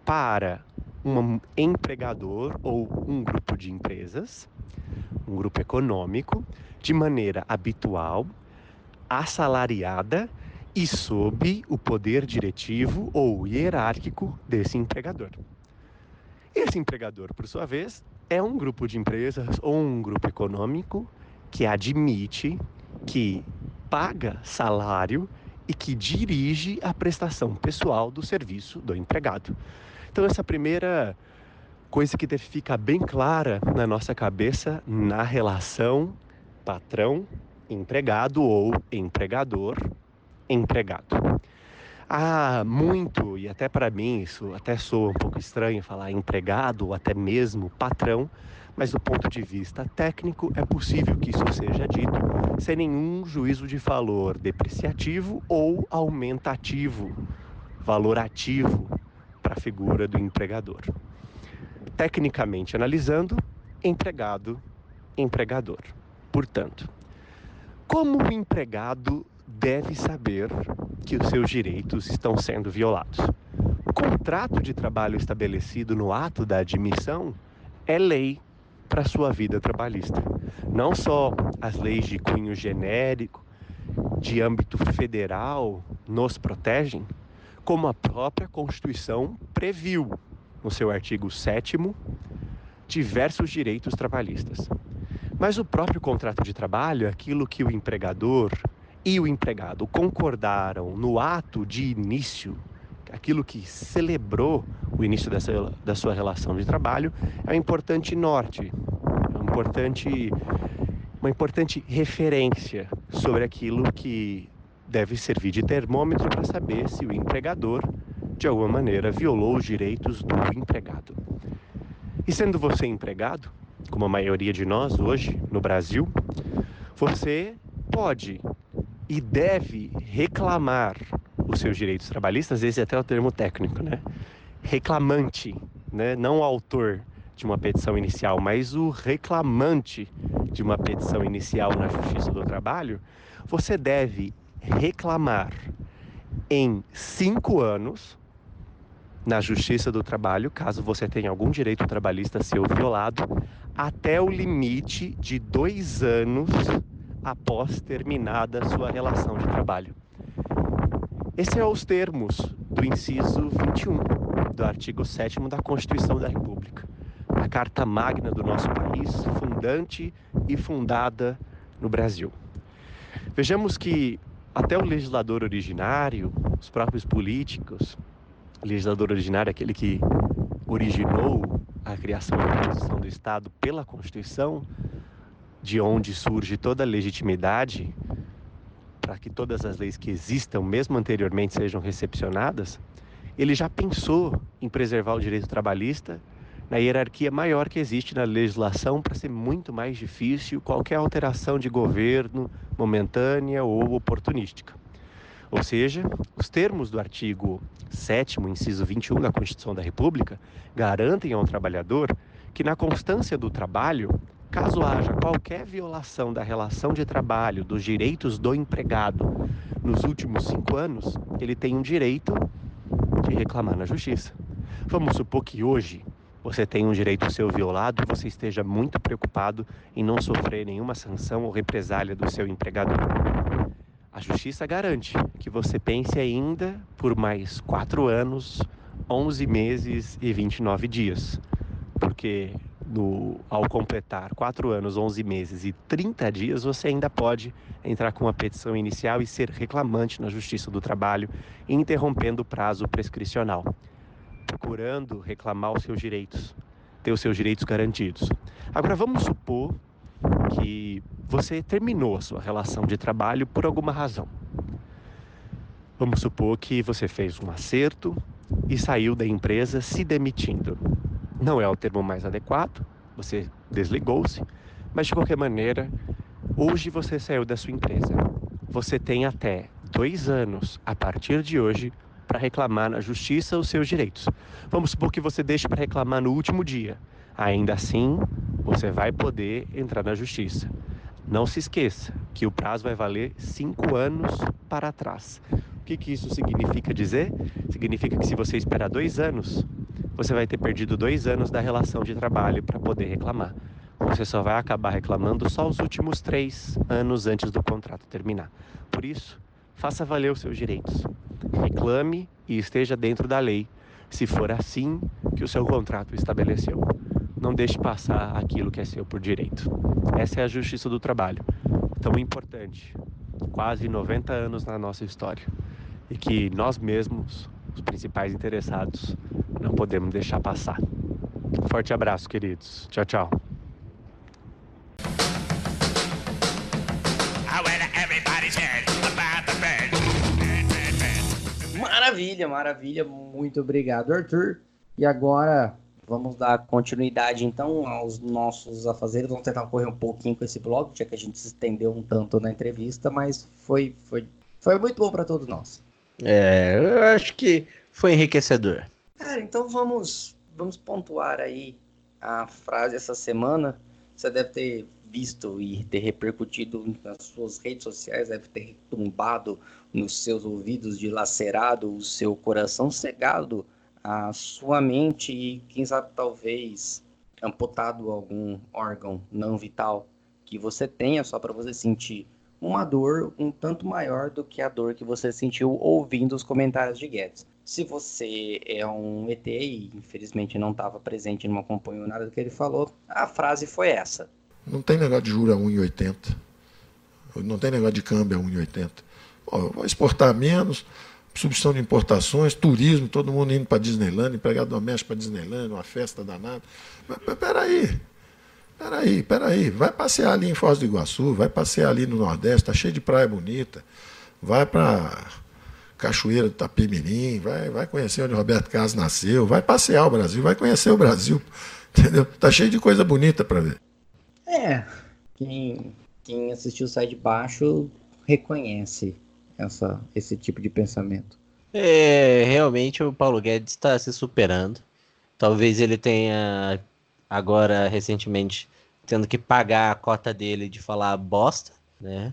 para um empregador ou um grupo de empresas um grupo econômico, de maneira habitual, assalariada e sob o poder diretivo ou hierárquico desse empregador. Esse empregador, por sua vez, é um grupo de empresas ou um grupo econômico que admite, que paga salário e que dirige a prestação pessoal do serviço do empregado. Então, essa primeira coisa que deve ficar bem clara na nossa cabeça na relação patrão-empregado ou empregador-empregado. Há muito, e até para mim isso até soa um pouco estranho falar empregado ou até mesmo patrão, mas do ponto de vista técnico é possível que isso seja dito sem nenhum juízo de valor depreciativo ou aumentativo, valorativo para a figura do empregador tecnicamente analisando, empregado, empregador. Portanto, como o empregado deve saber que os seus direitos estão sendo violados? contrato de trabalho estabelecido no ato da admissão é lei para sua vida trabalhista. Não só as leis de cunho genérico, de âmbito federal, nos protegem, como a própria Constituição previu, no seu artigo 7, diversos direitos trabalhistas. Mas o próprio contrato de trabalho é aquilo que o empregador e o empregado concordaram no ato de início, aquilo que celebrou o início dessa, da sua relação de trabalho, é um importante norte, é um importante, uma importante referência sobre aquilo que deve servir de termômetro para saber se o empregador, de alguma maneira, violou os direitos do empregado. E sendo você empregado, como a maioria de nós hoje no Brasil, você pode e deve reclamar os seus direitos trabalhistas, esse é até o termo técnico, né? Reclamante, né? Não o autor de uma petição inicial, mas o reclamante de uma petição inicial na Justiça do Trabalho, você deve reclamar em cinco anos na Justiça do Trabalho, caso você tenha algum direito trabalhista seu violado, até o limite de dois anos após terminada sua relação de trabalho. Esses são os termos do inciso 21 do artigo 7 da Constituição da República, a Carta Magna do nosso país, fundante e fundada no Brasil. Vejamos que até o legislador originário, os próprios políticos, legislador originário, aquele que originou a criação da Constituição do Estado pela Constituição, de onde surge toda a legitimidade para que todas as leis que existam, mesmo anteriormente, sejam recepcionadas, ele já pensou em preservar o direito trabalhista na hierarquia maior que existe na legislação para ser muito mais difícil qualquer alteração de governo momentânea ou oportunística. Ou seja, os termos do artigo 7, inciso 21 da Constituição da República, garantem ao trabalhador que, na constância do trabalho, caso haja qualquer violação da relação de trabalho, dos direitos do empregado nos últimos cinco anos, ele tem um direito de reclamar na justiça. Vamos supor que hoje você tem um direito seu violado e você esteja muito preocupado em não sofrer nenhuma sanção ou represália do seu empregador. A justiça garante que você pense ainda por mais 4 anos, 11 meses e 29 dias. Porque no, ao completar 4 anos, 11 meses e 30 dias, você ainda pode entrar com a petição inicial e ser reclamante na Justiça do Trabalho, interrompendo o prazo prescricional, procurando reclamar os seus direitos, ter os seus direitos garantidos. Agora vamos supor que você terminou a sua relação de trabalho por alguma razão. Vamos supor que você fez um acerto e saiu da empresa se demitindo. Não é o termo mais adequado, você desligou-se, mas de qualquer maneira, hoje você saiu da sua empresa. Você tem até dois anos a partir de hoje para reclamar na justiça os seus direitos. Vamos supor que você deixe para reclamar no último dia. Ainda assim, você vai poder entrar na justiça. Não se esqueça que o prazo vai valer cinco anos para trás. Que, que isso significa dizer? Significa que se você esperar dois anos, você vai ter perdido dois anos da relação de trabalho para poder reclamar. Você só vai acabar reclamando só os últimos três anos antes do contrato terminar. Por isso, faça valer os seus direitos. Reclame e esteja dentro da lei, se for assim que o seu contrato estabeleceu. Não deixe passar aquilo que é seu por direito. Essa é a justiça do trabalho, tão importante, quase 90 anos na nossa história, e que nós mesmos, os principais interessados, não podemos deixar passar. Forte abraço, queridos. Tchau, tchau. Maravilha, maravilha. Muito obrigado, Arthur. E agora Vamos dar continuidade então aos nossos afazeres. Vamos tentar correr um pouquinho com esse blog, já que a gente se estendeu um tanto na entrevista, mas foi, foi, foi muito bom para todos nós. É, eu acho que foi enriquecedor. Cara, então vamos, vamos pontuar aí a frase essa semana. Você deve ter visto e ter repercutido nas suas redes sociais, deve ter retumbado nos seus ouvidos, dilacerado o seu coração cegado a sua mente e, quem sabe, talvez amputado algum órgão não vital que você tenha só para você sentir uma dor um tanto maior do que a dor que você sentiu ouvindo os comentários de Guedes. Se você é um ET e infelizmente não estava presente e não acompanhou nada do que ele falou, a frase foi essa. Não tem negócio de juro a 1,80. Não tem negócio de câmbio a 1,80. Vou exportar menos, substituição de importações, turismo, todo mundo indo para Disneyland, empregado doméstico para Disneyland, uma festa danada. Mas, peraí, peraí, peraí. Vai passear ali em Foz do Iguaçu, vai passear ali no Nordeste, tá cheio de praia bonita. Vai para Cachoeira do Tapimirim, vai, vai conhecer onde Roberto Carlos nasceu, vai passear o Brasil, vai conhecer o Brasil. Entendeu? Tá cheio de coisa bonita para ver. É, quem, quem assistiu Sai de Baixo reconhece essa, esse tipo de pensamento. É, realmente o Paulo Guedes está se superando. Talvez ele tenha agora recentemente tendo que pagar a cota dele de falar bosta, né?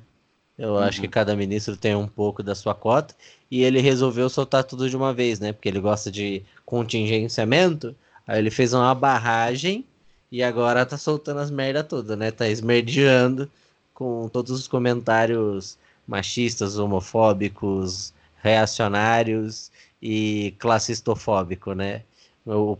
Eu uhum. acho que cada ministro tem um pouco da sua cota e ele resolveu soltar tudo de uma vez, né? Porque ele gosta de contingenciamento. Aí ele fez uma barragem e agora tá soltando as merda todas, né? Tá esmerdeando com todos os comentários machistas, homofóbicos, reacionários e classistofóbico, né? Eu,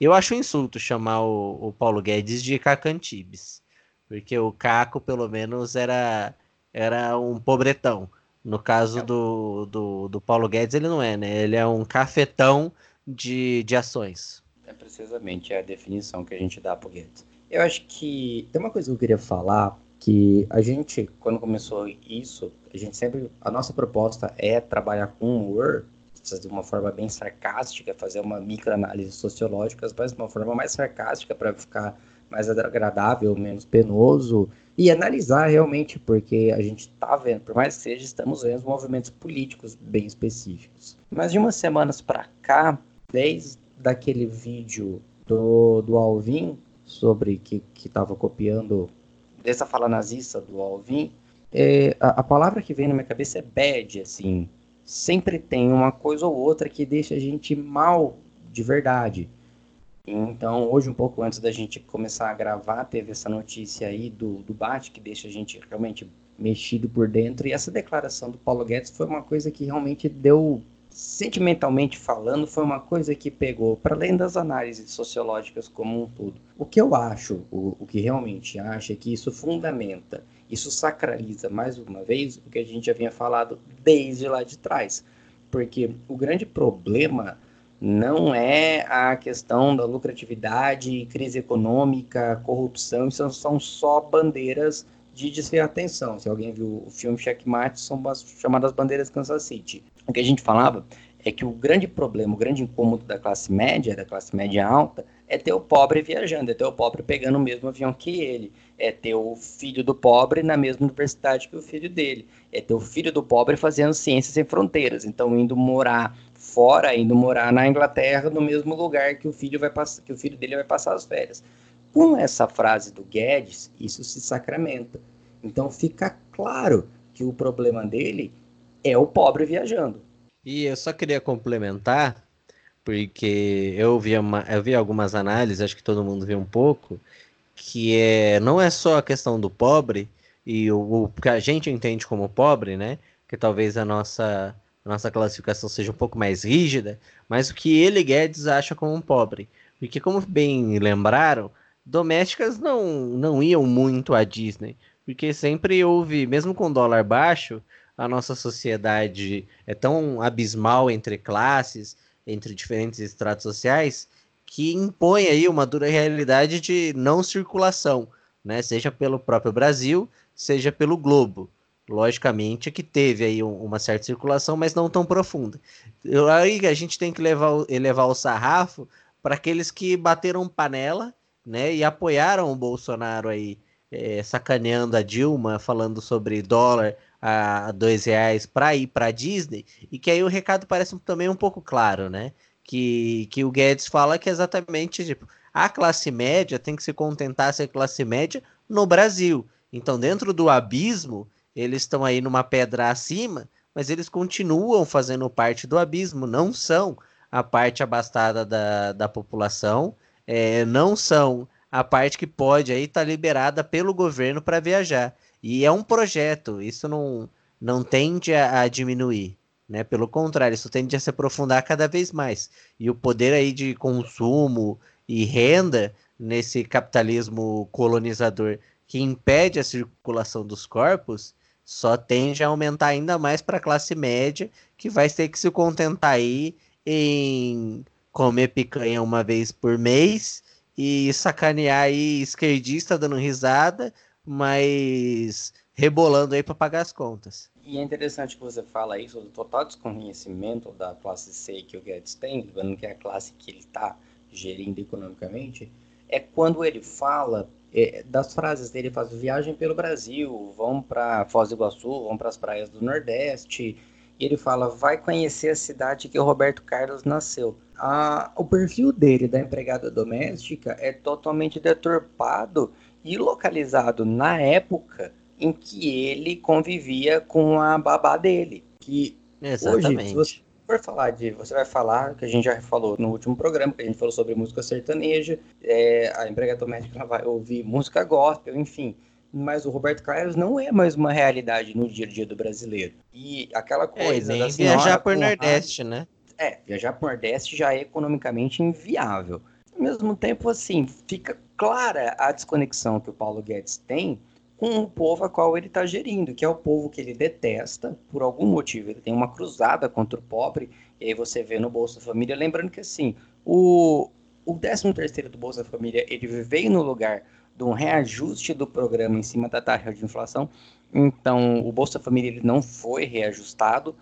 eu acho um insulto chamar o, o Paulo Guedes de Cacantibes, porque o Caco, pelo menos, era, era um pobretão. No caso do, do, do Paulo Guedes, ele não é, né? Ele é um cafetão de, de ações. É precisamente a definição que a gente dá para o Guedes. Eu acho que tem uma coisa que eu queria falar, que a gente, quando começou isso, a gente sempre, a nossa proposta é trabalhar com humor, de uma forma bem sarcástica, fazer uma microanálise sociológica, mas de uma forma mais sarcástica para ficar mais agradável, menos penoso e analisar realmente, porque a gente está vendo, por mais que seja, estamos vendo movimentos políticos bem específicos. Mas de umas semanas para cá, desde daquele vídeo do, do Alvin sobre que estava copiando dessa fala nazista do Alvin, é, a, a, palavra que vem na minha cabeça é bad, assim. Sempre tem uma coisa ou outra que deixa a gente mal de verdade. Então, hoje, um pouco antes da gente começar a gravar, teve essa notícia aí do, do BAT que deixa a gente realmente mexido por dentro. E essa declaração do Paulo Guedes foi uma coisa que realmente deu sentimentalmente falando, foi uma coisa que pegou, para além das análises sociológicas como um todo. O que eu acho, o, o que realmente acho, é que isso fundamenta, isso sacraliza, mais uma vez, o que a gente já vinha falado desde lá de trás. Porque o grande problema não é a questão da lucratividade, crise econômica, corrupção, isso são só bandeiras de desviar atenção. Se alguém viu o filme Checkmate, são as chamadas bandeiras Kansas City. O que a gente falava é que o grande problema, o grande incômodo da classe média, da classe média alta, é ter o pobre viajando, é ter o pobre pegando o mesmo avião que ele, é ter o filho do pobre na mesma universidade que o filho dele, é ter o filho do pobre fazendo ciências sem fronteiras, então indo morar fora, indo morar na Inglaterra, no mesmo lugar que o filho vai passar, que o filho dele vai passar as férias. Com essa frase do Guedes, isso se sacramenta. Então fica claro que o problema dele é o pobre viajando. E eu só queria complementar, porque eu vi, uma, eu vi algumas análises, acho que todo mundo viu um pouco, que é, não é só a questão do pobre, e o, o que a gente entende como pobre, né? Que talvez a nossa, a nossa classificação seja um pouco mais rígida, mas o que ele, Guedes, acha como pobre. Porque, como bem lembraram, domésticas não, não iam muito à Disney, porque sempre houve, mesmo com dólar baixo, a nossa sociedade é tão abismal entre classes, entre diferentes estratos sociais, que impõe aí uma dura realidade de não circulação, né? Seja pelo próprio Brasil, seja pelo globo. Logicamente que teve aí uma certa circulação, mas não tão profunda. Aí a gente tem que levar, elevar o sarrafo para aqueles que bateram panela né, e apoiaram o Bolsonaro aí, é, sacaneando a Dilma, falando sobre dólar a dois reais para ir para Disney, e que aí o recado parece também um pouco claro, né? Que, que o Guedes fala que é exatamente tipo, a classe média tem que se contentar ser classe média no Brasil. Então, dentro do abismo, eles estão aí numa pedra acima, mas eles continuam fazendo parte do abismo, não são a parte abastada da, da população, é, não são a parte que pode aí estar tá liberada pelo governo para viajar. E é um projeto, isso não, não tende a, a, diminuir, né? Pelo contrário, isso tende a se aprofundar cada vez mais. E o poder aí de consumo e renda nesse capitalismo colonizador que impede a circulação dos corpos só tende a aumentar ainda mais para a classe média, que vai ter que se contentar aí em comer picanha uma vez por mês e sacanear aí esquerdista dando risada, mas rebolando aí para pagar as contas. E é interessante que você fala isso do total desconhecimento da classe C que o Guedes tem, lembrando que é a classe que ele está gerindo economicamente, é quando ele fala é, das frases dele, faz viagem pelo Brasil, vão para Foz do Iguaçu, vão para as praias do Nordeste, e ele fala, vai conhecer a cidade que o Roberto Carlos nasceu. Ah, o perfil dele, da empregada doméstica, é totalmente deturpado e localizado na época em que ele convivia com a babá dele. Que Exatamente. hoje, se você for falar de. Você vai falar, que a gente já falou no último programa, que a gente falou sobre música sertaneja, é, a empregada doméstica vai ouvir música gospel, enfim mas o Roberto Carlos não é mais uma realidade no dia a dia do brasileiro. E aquela é, coisa é, nem viajar por Nordeste, né? É, viajar por Nordeste já é economicamente inviável. Ao mesmo tempo, assim, fica clara a desconexão que o Paulo Guedes tem com o povo a qual ele está gerindo, que é o povo que ele detesta, por algum motivo. Ele tem uma cruzada contra o pobre, e aí você vê no Bolsa Família, lembrando que assim, o, o 13 terceiro do Bolsa Família, ele veio no lugar de um reajuste do programa em cima da taxa de inflação. Então, o Bolsa Família ele não foi reajustado.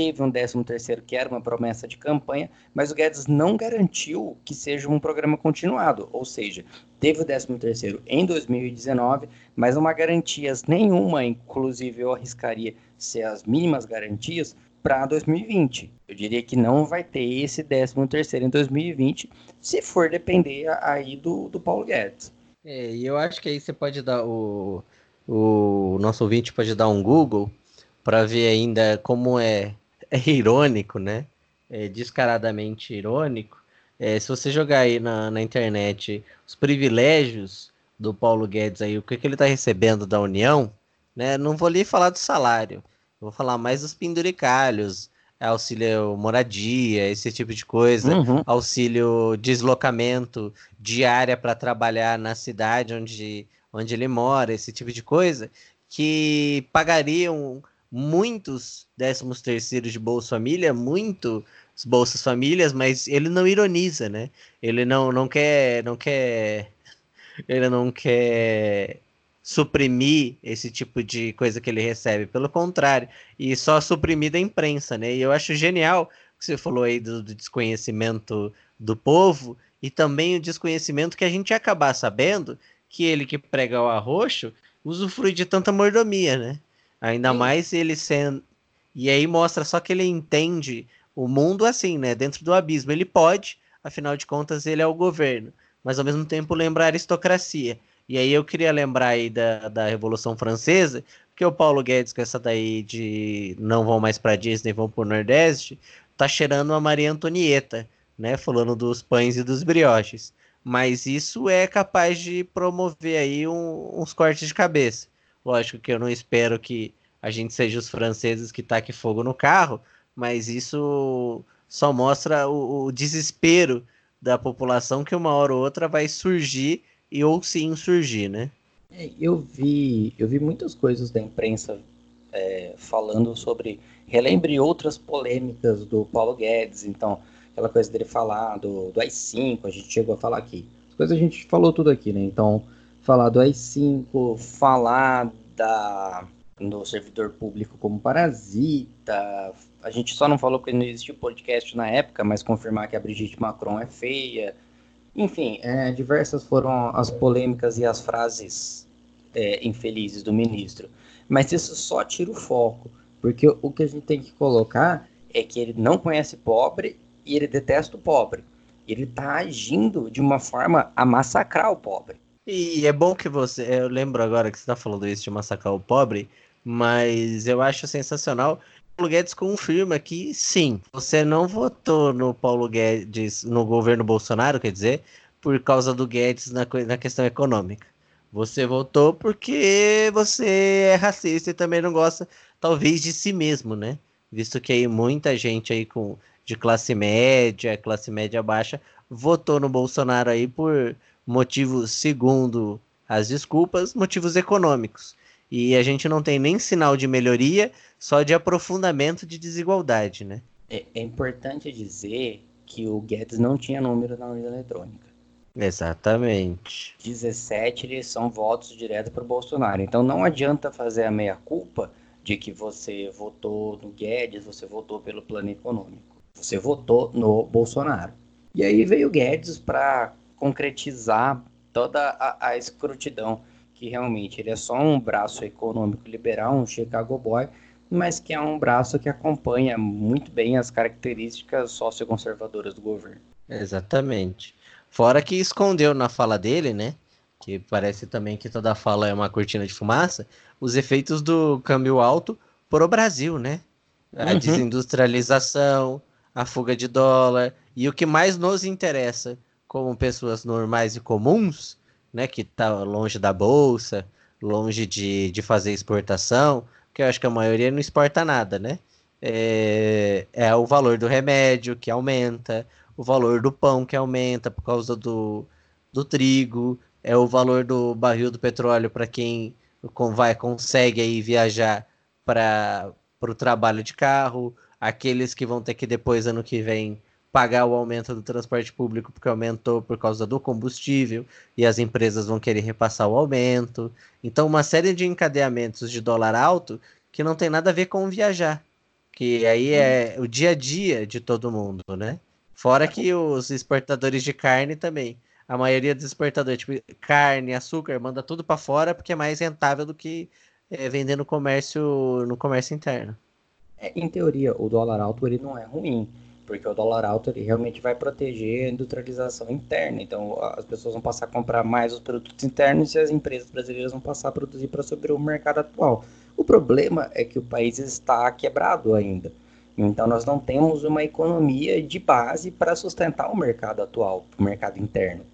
Teve um 13 terceiro que era uma promessa de campanha, mas o Guedes não garantiu que seja um programa continuado. Ou seja, teve o 13 terceiro em 2019, mas não há garantias nenhuma, inclusive eu arriscaria ser as mínimas garantias para 2020. Eu diria que não vai ter esse 13 terceiro em 2020, se for depender aí do, do Paulo Guedes. É, e eu acho que aí você pode dar o, o nosso ouvinte pode dar um Google para ver ainda como é, é irônico, né? É descaradamente irônico. É, se você jogar aí na, na internet os privilégios do Paulo Guedes aí, o que, que ele está recebendo da União, né? Não vou lhe falar do salário, vou falar mais dos penduricalhos, auxílio moradia, esse tipo de coisa, uhum. auxílio deslocamento diária para trabalhar na cidade onde, onde ele mora, esse tipo de coisa, que pagariam muitos décimos terceiros de Bolsa Família, muitos Bolsas Famílias, mas ele não ironiza, né? Ele não, não quer, não quer, ele não quer suprimir esse tipo de coisa que ele recebe, pelo contrário, e só suprimir da imprensa, né? E eu acho genial que você falou aí do, do desconhecimento do povo e também o desconhecimento que a gente acabar sabendo que ele que prega o arroxo usufrui de tanta mordomia, né? Ainda Sim. mais ele sendo. E aí mostra só que ele entende o mundo assim, né? Dentro do abismo. Ele pode, afinal de contas, ele é o governo, mas ao mesmo tempo lembra a aristocracia. E aí eu queria lembrar aí da, da Revolução Francesa, porque o Paulo Guedes com essa daí de não vão mais para Disney, vão para o Nordeste, tá cheirando a Maria Antonieta, né, falando dos pães e dos brioches. Mas isso é capaz de promover aí um, uns cortes de cabeça. Lógico que eu não espero que a gente seja os franceses que taquem fogo no carro, mas isso só mostra o, o desespero da população que uma hora ou outra vai surgir e ou se insurgir, né? É, eu vi, eu vi muitas coisas da imprensa é, falando sobre relembre outras polêmicas do Paulo Guedes, então aquela coisa dele falar do, do AI-5, a gente chegou a falar aqui. As coisas a gente falou tudo aqui, né? Então, falar do AI-5, falar da, do servidor público como parasita, a gente só não falou porque não existia podcast na época, mas confirmar que a Brigitte Macron é feia, enfim, é, diversas foram as polêmicas e as frases é, infelizes do ministro. Mas isso só tira o foco, porque o que a gente tem que colocar é que ele não conhece pobre e ele detesta o pobre. Ele está agindo de uma forma a massacrar o pobre. E é bom que você. Eu lembro agora que você está falando isso de massacrar o pobre, mas eu acho sensacional Guedes confirma que sim, você não votou no Paulo Guedes, no governo Bolsonaro, quer dizer, por causa do Guedes na, na questão econômica. Você votou porque você é racista e também não gosta, talvez, de si mesmo, né? Visto que aí muita gente aí com de classe média, classe média baixa, votou no Bolsonaro aí por motivos, segundo as desculpas, motivos econômicos. E a gente não tem nem sinal de melhoria, só de aprofundamento de desigualdade, né? É, é importante dizer que o Guedes não tinha número na urna eletrônica. Exatamente. 17 eles são votos direto para o Bolsonaro. Então não adianta fazer a meia-culpa de que você votou no Guedes, você votou pelo plano econômico. Você votou no Bolsonaro. E aí veio o Guedes para concretizar toda a, a escrutidão, que realmente ele é só um braço econômico liberal, um Chicago Boy, mas que é um braço que acompanha muito bem as características socioconservadoras do governo. Exatamente. Fora que escondeu na fala dele, né? Que parece também que toda fala é uma cortina de fumaça, os efeitos do câmbio alto pro Brasil, né? A uhum. desindustrialização, a fuga de dólar e o que mais nos interessa como pessoas normais e comuns, né, que tá longe da bolsa, longe de, de fazer exportação, que eu acho que a maioria não exporta nada, né? É, é o valor do remédio que aumenta, o valor do pão que aumenta por causa do, do trigo, é o valor do barril do petróleo para quem vai consegue aí viajar para o trabalho de carro, aqueles que vão ter que depois ano que vem pagar o aumento do transporte público porque aumentou por causa do combustível e as empresas vão querer repassar o aumento. Então, uma série de encadeamentos de dólar alto que não tem nada a ver com viajar, que aí é o dia a dia de todo mundo, né? Fora que os exportadores de carne também. A maioria dos exportadores, tipo carne, açúcar, manda tudo para fora porque é mais rentável do que é, vender no comércio, no comércio interno. É, em teoria, o dólar alto ele não é ruim, porque o dólar alto ele realmente vai proteger a industrialização interna. Então, as pessoas vão passar a comprar mais os produtos internos e as empresas brasileiras vão passar a produzir para sobre o mercado atual. O problema é que o país está quebrado ainda. Então, nós não temos uma economia de base para sustentar o mercado atual, o mercado interno.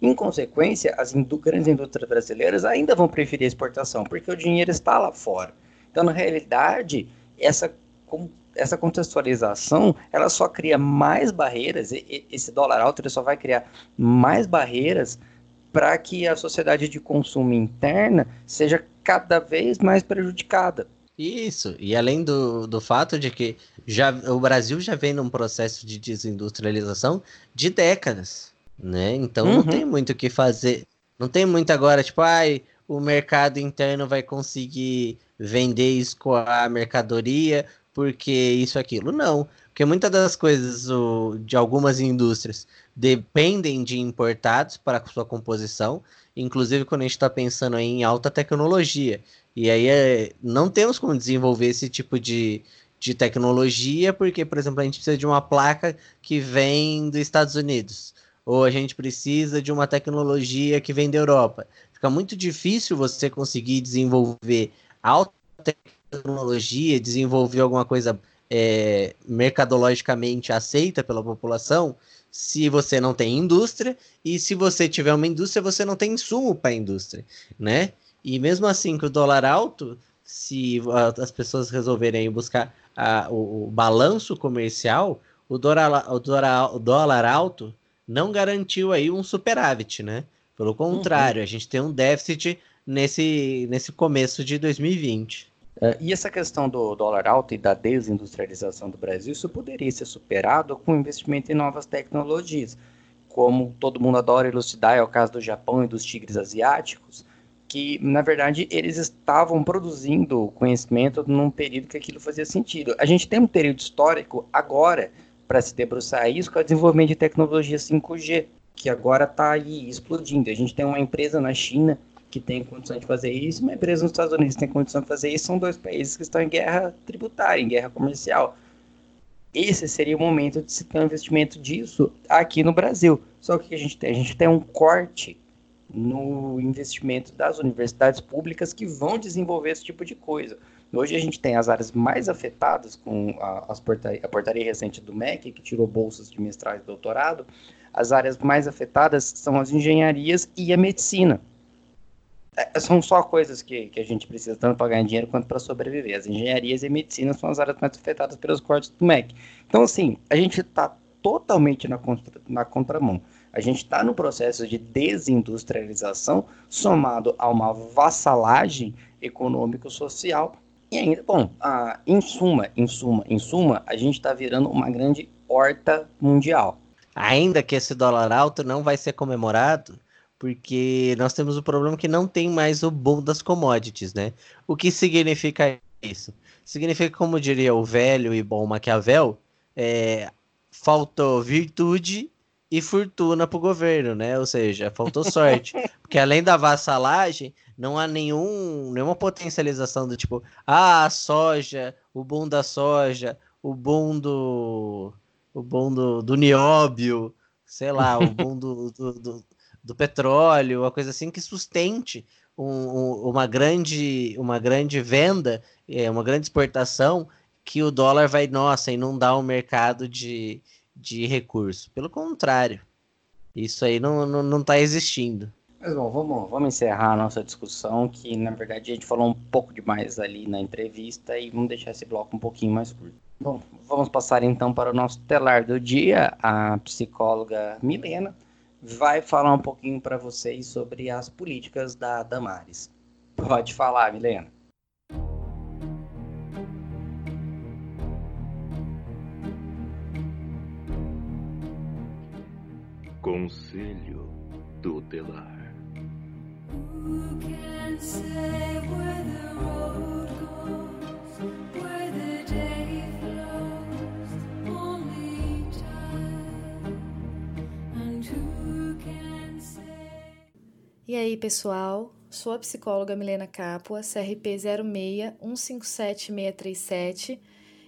Em consequência, as grandes indústrias brasileiras ainda vão preferir a exportação, porque o dinheiro está lá fora. Então, na realidade, essa, essa contextualização, ela só cria mais barreiras, esse dólar alto ele só vai criar mais barreiras para que a sociedade de consumo interna seja cada vez mais prejudicada. Isso, e além do, do fato de que já, o Brasil já vem num processo de desindustrialização de décadas, né? Então uhum. não tem muito o que fazer. Não tem muito agora, tipo, ai, o mercado interno vai conseguir vender e escoar a mercadoria porque isso aquilo. Não, porque muitas das coisas o, de algumas indústrias dependem de importados para sua composição, inclusive quando a gente está pensando em alta tecnologia. E aí é, não temos como desenvolver esse tipo de, de tecnologia, porque, por exemplo, a gente precisa de uma placa que vem dos Estados Unidos, ou a gente precisa de uma tecnologia que vem da Europa. Fica muito difícil você conseguir desenvolver alta tecnologia, desenvolver alguma coisa é, mercadologicamente aceita pela população, se você não tem indústria, e se você tiver uma indústria, você não tem insumo para a indústria, né? E mesmo assim, com o dólar alto, se as pessoas resolverem buscar a, o, o, balanço comercial, o dólar, o, dólar, o dólar alto não garantiu aí um superávit, né? Pelo contrário, uhum. a gente tem um déficit nesse, nesse começo de 2020. Uh, e essa questão do dólar alto e da desindustrialização do Brasil, isso poderia ser superado com investimento em novas tecnologias. Como todo mundo adora elucidar, é o caso do Japão e dos tigres asiáticos, que, na verdade, eles estavam produzindo conhecimento num período que aquilo fazia sentido. A gente tem um período histórico agora para se debruçar isso, é o desenvolvimento de tecnologia 5G, que agora está aí explodindo. A gente tem uma empresa na China que tem condição de fazer isso, uma empresa nos Estados Unidos que tem condição de fazer isso, são dois países que estão em guerra tributária, em guerra comercial. Esse seria o momento de se ter um investimento disso aqui no Brasil. Só que a gente tem, a gente tem um corte no investimento das universidades públicas que vão desenvolver esse tipo de coisa. Hoje a gente tem as áreas mais afetadas com a, portaria, a portaria recente do MEC, que tirou bolsas de mestrado e doutorado. As áreas mais afetadas são as engenharias e a medicina. É, são só coisas que, que a gente precisa tanto para ganhar dinheiro quanto para sobreviver. As engenharias e medicina são as áreas mais afetadas pelos cortes do MEC. Então, assim, a gente está totalmente na, contra, na contramão. A gente está no processo de desindustrialização somado a uma vassalagem econômico-social. E ainda, bom, a, em suma, em suma, em suma, a gente está virando uma grande horta mundial. Ainda que esse dólar alto não vai ser comemorado, porque nós temos o problema que não tem mais o boom das commodities, né? O que significa isso? Significa, como diria o velho e bom Maquiavel, é, faltou virtude e fortuna para o governo, né? Ou seja, faltou sorte. Porque além da vassalagem, não há nenhum, nenhuma potencialização do tipo, ah, a soja, o boom da soja, o boom do. o boom do, do nióbio, sei lá, o boom do, do, do, do petróleo, uma coisa assim que sustente um, um, uma, grande, uma grande venda, é, uma grande exportação, que o dólar vai, nossa, inundar o mercado de de recurso. Pelo contrário, isso aí não, não, não tá existindo. Mas bom, vamos, vamos encerrar a nossa discussão, que na verdade a gente falou um pouco demais ali na entrevista e vamos deixar esse bloco um pouquinho mais curto. Bom, vamos passar então para o nosso telar do dia. A psicóloga Milena vai falar um pouquinho para vocês sobre as políticas da Damares. Pode falar, Milena. Conselho Tutelar. E aí, pessoal? Sou a psicóloga Milena Capua, CRP 0615763737,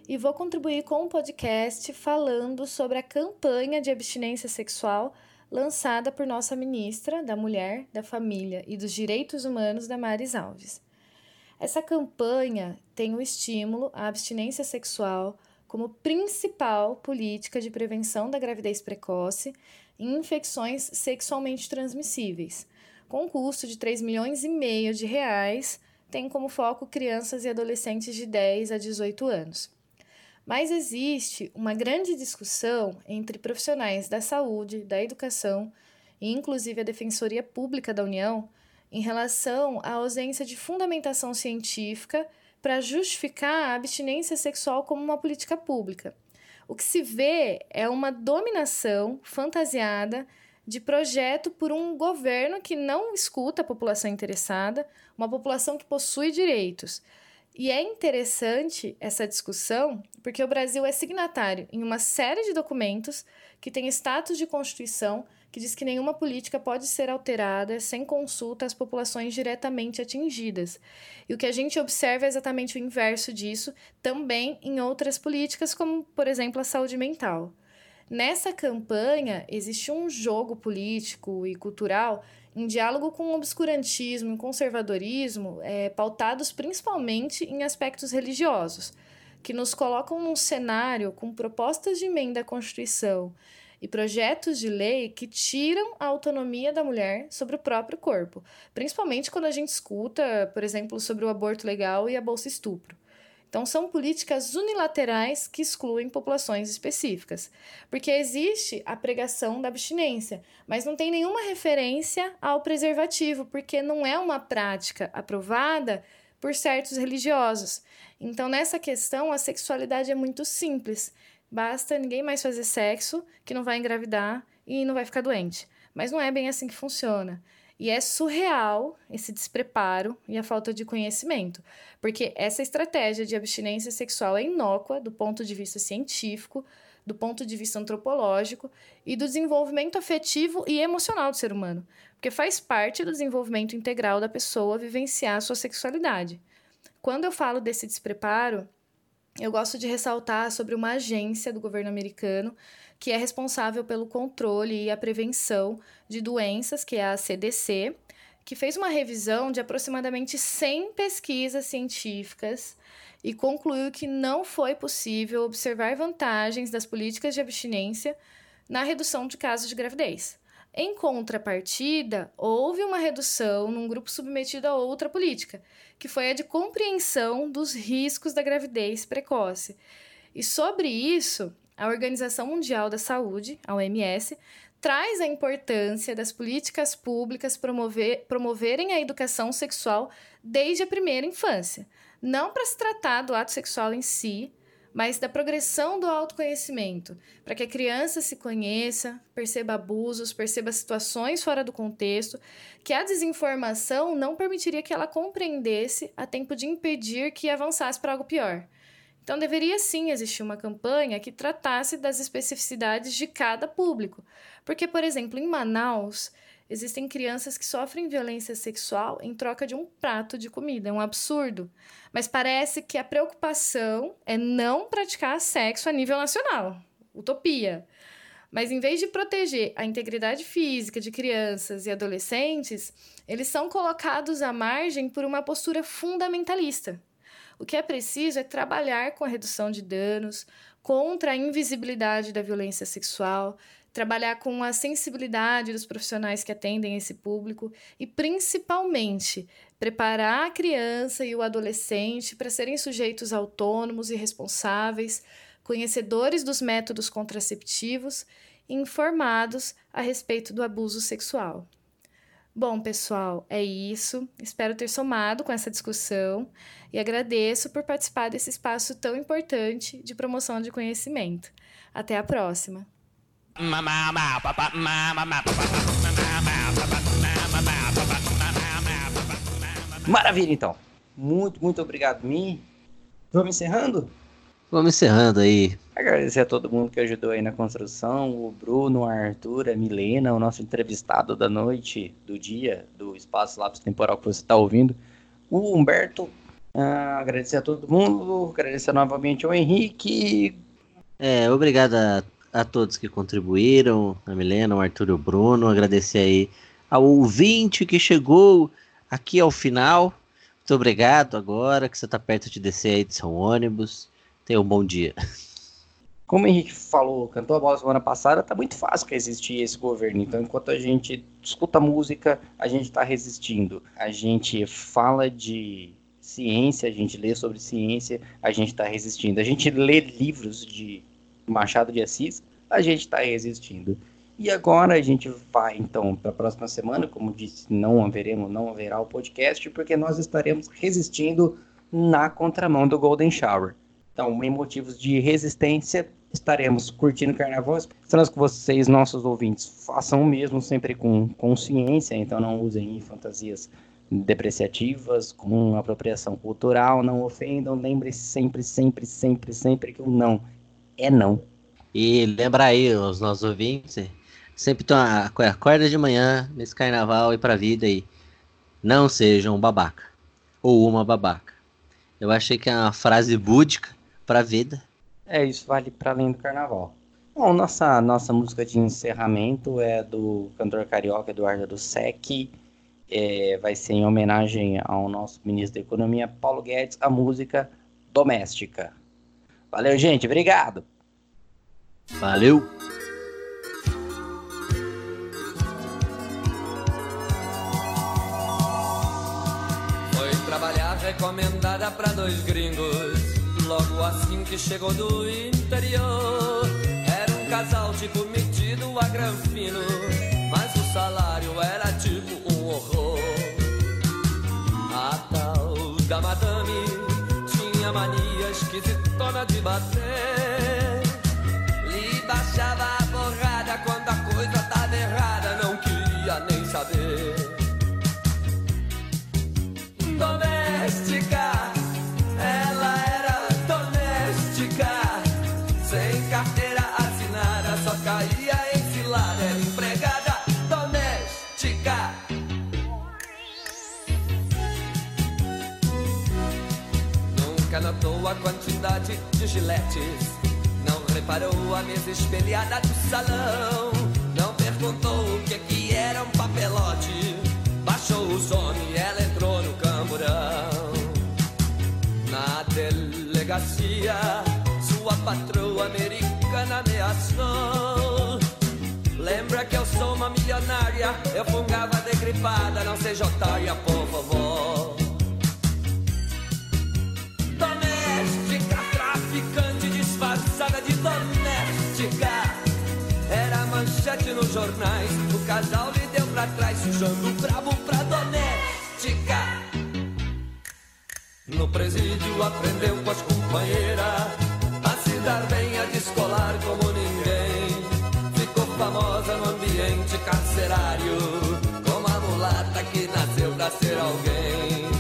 e vou contribuir com um podcast falando sobre a campanha de abstinência sexual lançada por nossa ministra da Mulher, da Família e dos Direitos Humanos, Damares Alves. Essa campanha tem o estímulo à abstinência sexual como principal política de prevenção da gravidez precoce e infecções sexualmente transmissíveis, com custo de 3 milhões e meio de reais, tem como foco crianças e adolescentes de 10 a 18 anos. Mas existe uma grande discussão entre profissionais da saúde, da educação e inclusive a Defensoria Pública da União em relação à ausência de fundamentação científica para justificar a abstinência sexual como uma política pública. O que se vê é uma dominação fantasiada de projeto por um governo que não escuta a população interessada, uma população que possui direitos. E é interessante essa discussão porque o Brasil é signatário em uma série de documentos que tem status de Constituição que diz que nenhuma política pode ser alterada sem consulta às populações diretamente atingidas. E o que a gente observa é exatamente o inverso disso também em outras políticas, como, por exemplo, a saúde mental. Nessa campanha, existe um jogo político e cultural em diálogo com o obscurantismo e conservadorismo, é, pautados principalmente em aspectos religiosos, que nos colocam num cenário com propostas de emenda à Constituição e projetos de lei que tiram a autonomia da mulher sobre o próprio corpo, principalmente quando a gente escuta, por exemplo, sobre o aborto legal e a bolsa estupro. Então, são políticas unilaterais que excluem populações específicas, porque existe a pregação da abstinência, mas não tem nenhuma referência ao preservativo, porque não é uma prática aprovada por certos religiosos. Então, nessa questão, a sexualidade é muito simples. Basta ninguém mais fazer sexo, que não vai engravidar e não vai ficar doente. Mas não é bem assim que funciona. E é surreal esse despreparo e a falta de conhecimento, porque essa estratégia de abstinência sexual é inócua do ponto de vista científico, do ponto de vista antropológico e do desenvolvimento afetivo e emocional do ser humano, porque faz parte do desenvolvimento integral da pessoa vivenciar a sua sexualidade. Quando eu falo desse despreparo, eu gosto de ressaltar sobre uma agência do governo americano que é responsável pelo controle e a prevenção de doenças, que é a CDC, que fez uma revisão de aproximadamente 100 pesquisas científicas e concluiu que não foi possível observar vantagens das políticas de abstinência na redução de casos de gravidez. Em contrapartida, houve uma redução num grupo submetido a outra política, que foi a de compreensão dos riscos da gravidez precoce. E sobre isso, a Organização Mundial da Saúde, a OMS, traz a importância das políticas públicas promover, promoverem a educação sexual desde a primeira infância. Não para se tratar do ato sexual em si, mas da progressão do autoconhecimento, para que a criança se conheça, perceba abusos, perceba situações fora do contexto, que a desinformação não permitiria que ela compreendesse a tempo de impedir que avançasse para algo pior. Então, deveria sim existir uma campanha que tratasse das especificidades de cada público. Porque, por exemplo, em Manaus, existem crianças que sofrem violência sexual em troca de um prato de comida. É um absurdo. Mas parece que a preocupação é não praticar sexo a nível nacional. Utopia. Mas em vez de proteger a integridade física de crianças e adolescentes, eles são colocados à margem por uma postura fundamentalista. O que é preciso é trabalhar com a redução de danos, contra a invisibilidade da violência sexual, trabalhar com a sensibilidade dos profissionais que atendem esse público e, principalmente, preparar a criança e o adolescente para serem sujeitos autônomos e responsáveis, conhecedores dos métodos contraceptivos e informados a respeito do abuso sexual. Bom, pessoal, é isso. Espero ter somado com essa discussão e agradeço por participar desse espaço tão importante de promoção de conhecimento. Até a próxima. Maravilha, então. Muito, muito obrigado, Mi. Vamos encerrando? Vamos encerrando aí. Agradecer a todo mundo que ajudou aí na construção, o Bruno, o Arthur, a Milena, o nosso entrevistado da noite, do dia, do espaço lápis temporal que você está ouvindo, o Humberto. Uh, agradecer a todo mundo, agradecer novamente ao Henrique. É, obrigado a, a todos que contribuíram, a Milena, o Arthur e o Bruno. Agradecer aí ao ouvinte que chegou aqui ao final. Muito obrigado agora que você está perto de descer aí seu ônibus. Tenha um bom dia. Como o Henrique falou, cantou a bola semana passada, tá muito fácil que existir esse governo. Então, enquanto a gente escuta música, a gente está resistindo. A gente fala de ciência, a gente lê sobre ciência, a gente está resistindo. A gente lê livros de Machado de Assis, a gente está resistindo. E agora a gente vai, então, para a próxima semana, como disse, não haveremos, não haverá o podcast, porque nós estaremos resistindo na contramão do Golden Shower. Então, em motivos de resistência, estaremos curtindo o carnaval. Esperamos que vocês, nossos ouvintes, façam o mesmo sempre com consciência, então não usem fantasias depreciativas, com apropriação cultural, não ofendam, lembre-se sempre, sempre, sempre, sempre que o não é não. E lembra aí, os nossos ouvintes, sempre estão acorda de manhã nesse carnaval e pra vida aí. Não sejam um babaca. Ou uma babaca. Eu achei que é uma frase búdica para a vida. É, isso vale para além do carnaval. Bom, nossa, nossa música de encerramento é do cantor carioca Eduardo do Sec. É, vai ser em homenagem ao nosso ministro da Economia, Paulo Guedes, a música Doméstica. Valeu, gente. Obrigado. Valeu. Foi trabalhar recomendada para dois gringos logo assim que chegou do interior. Era um casal tipo metido a granfino, mas o salário era tipo um horror. A tal da mania esquisitona de bater. Lhe baixava a borrada quando a coisa tava errada, não queria nem saber. Doméstica notou quantidade de giletes. Não reparou a mesa espelhada do salão. Não perguntou o que, é que era um papelote. Baixou o som e ela entrou no camburão. Na delegacia, sua patroa americana ameaçou. Lembra que eu sou uma milionária? Eu fungava decripada, não seja otária, por favor. De doméstica. Era manchete nos jornais, o casal lhe deu pra trás, sujando o brabo pra doméstica. No presídio aprendeu com as companheiras a se dar bem, a descolar como ninguém. Ficou famosa no ambiente carcerário, como a mulata que nasceu pra ser alguém.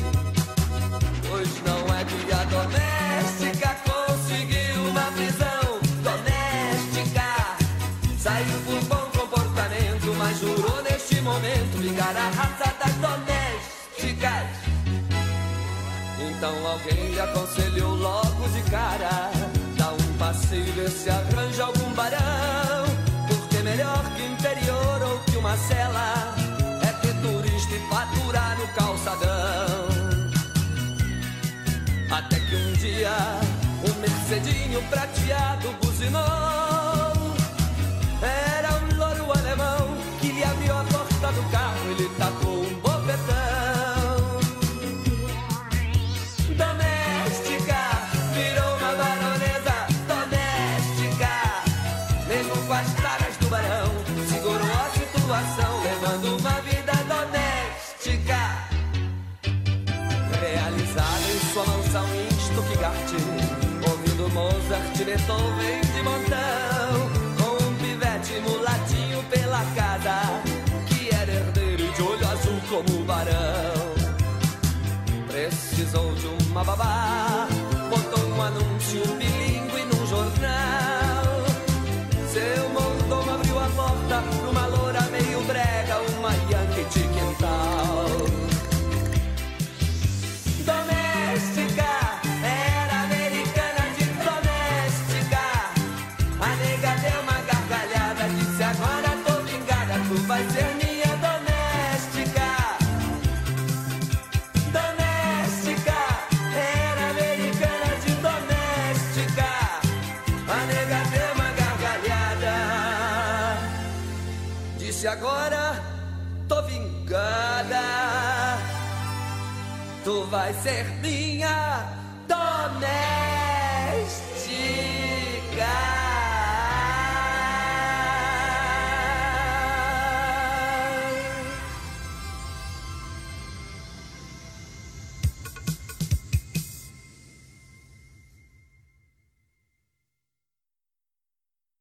Então alguém lhe aconselhou logo de cara Dá um passeio e vê se arranja algum barão. Porque melhor que interior ou que uma cela É ter turista e faturar no calçadão. Até que um dia um mercedinho prateado buzinou. Era um louro alemão que lhe abriu a porta do carro e tacou Beethoven de montão, com um pivete mulatinho pela casa, que era herdeiro de olho azul como o barão precisou de uma babá. Vai ser minha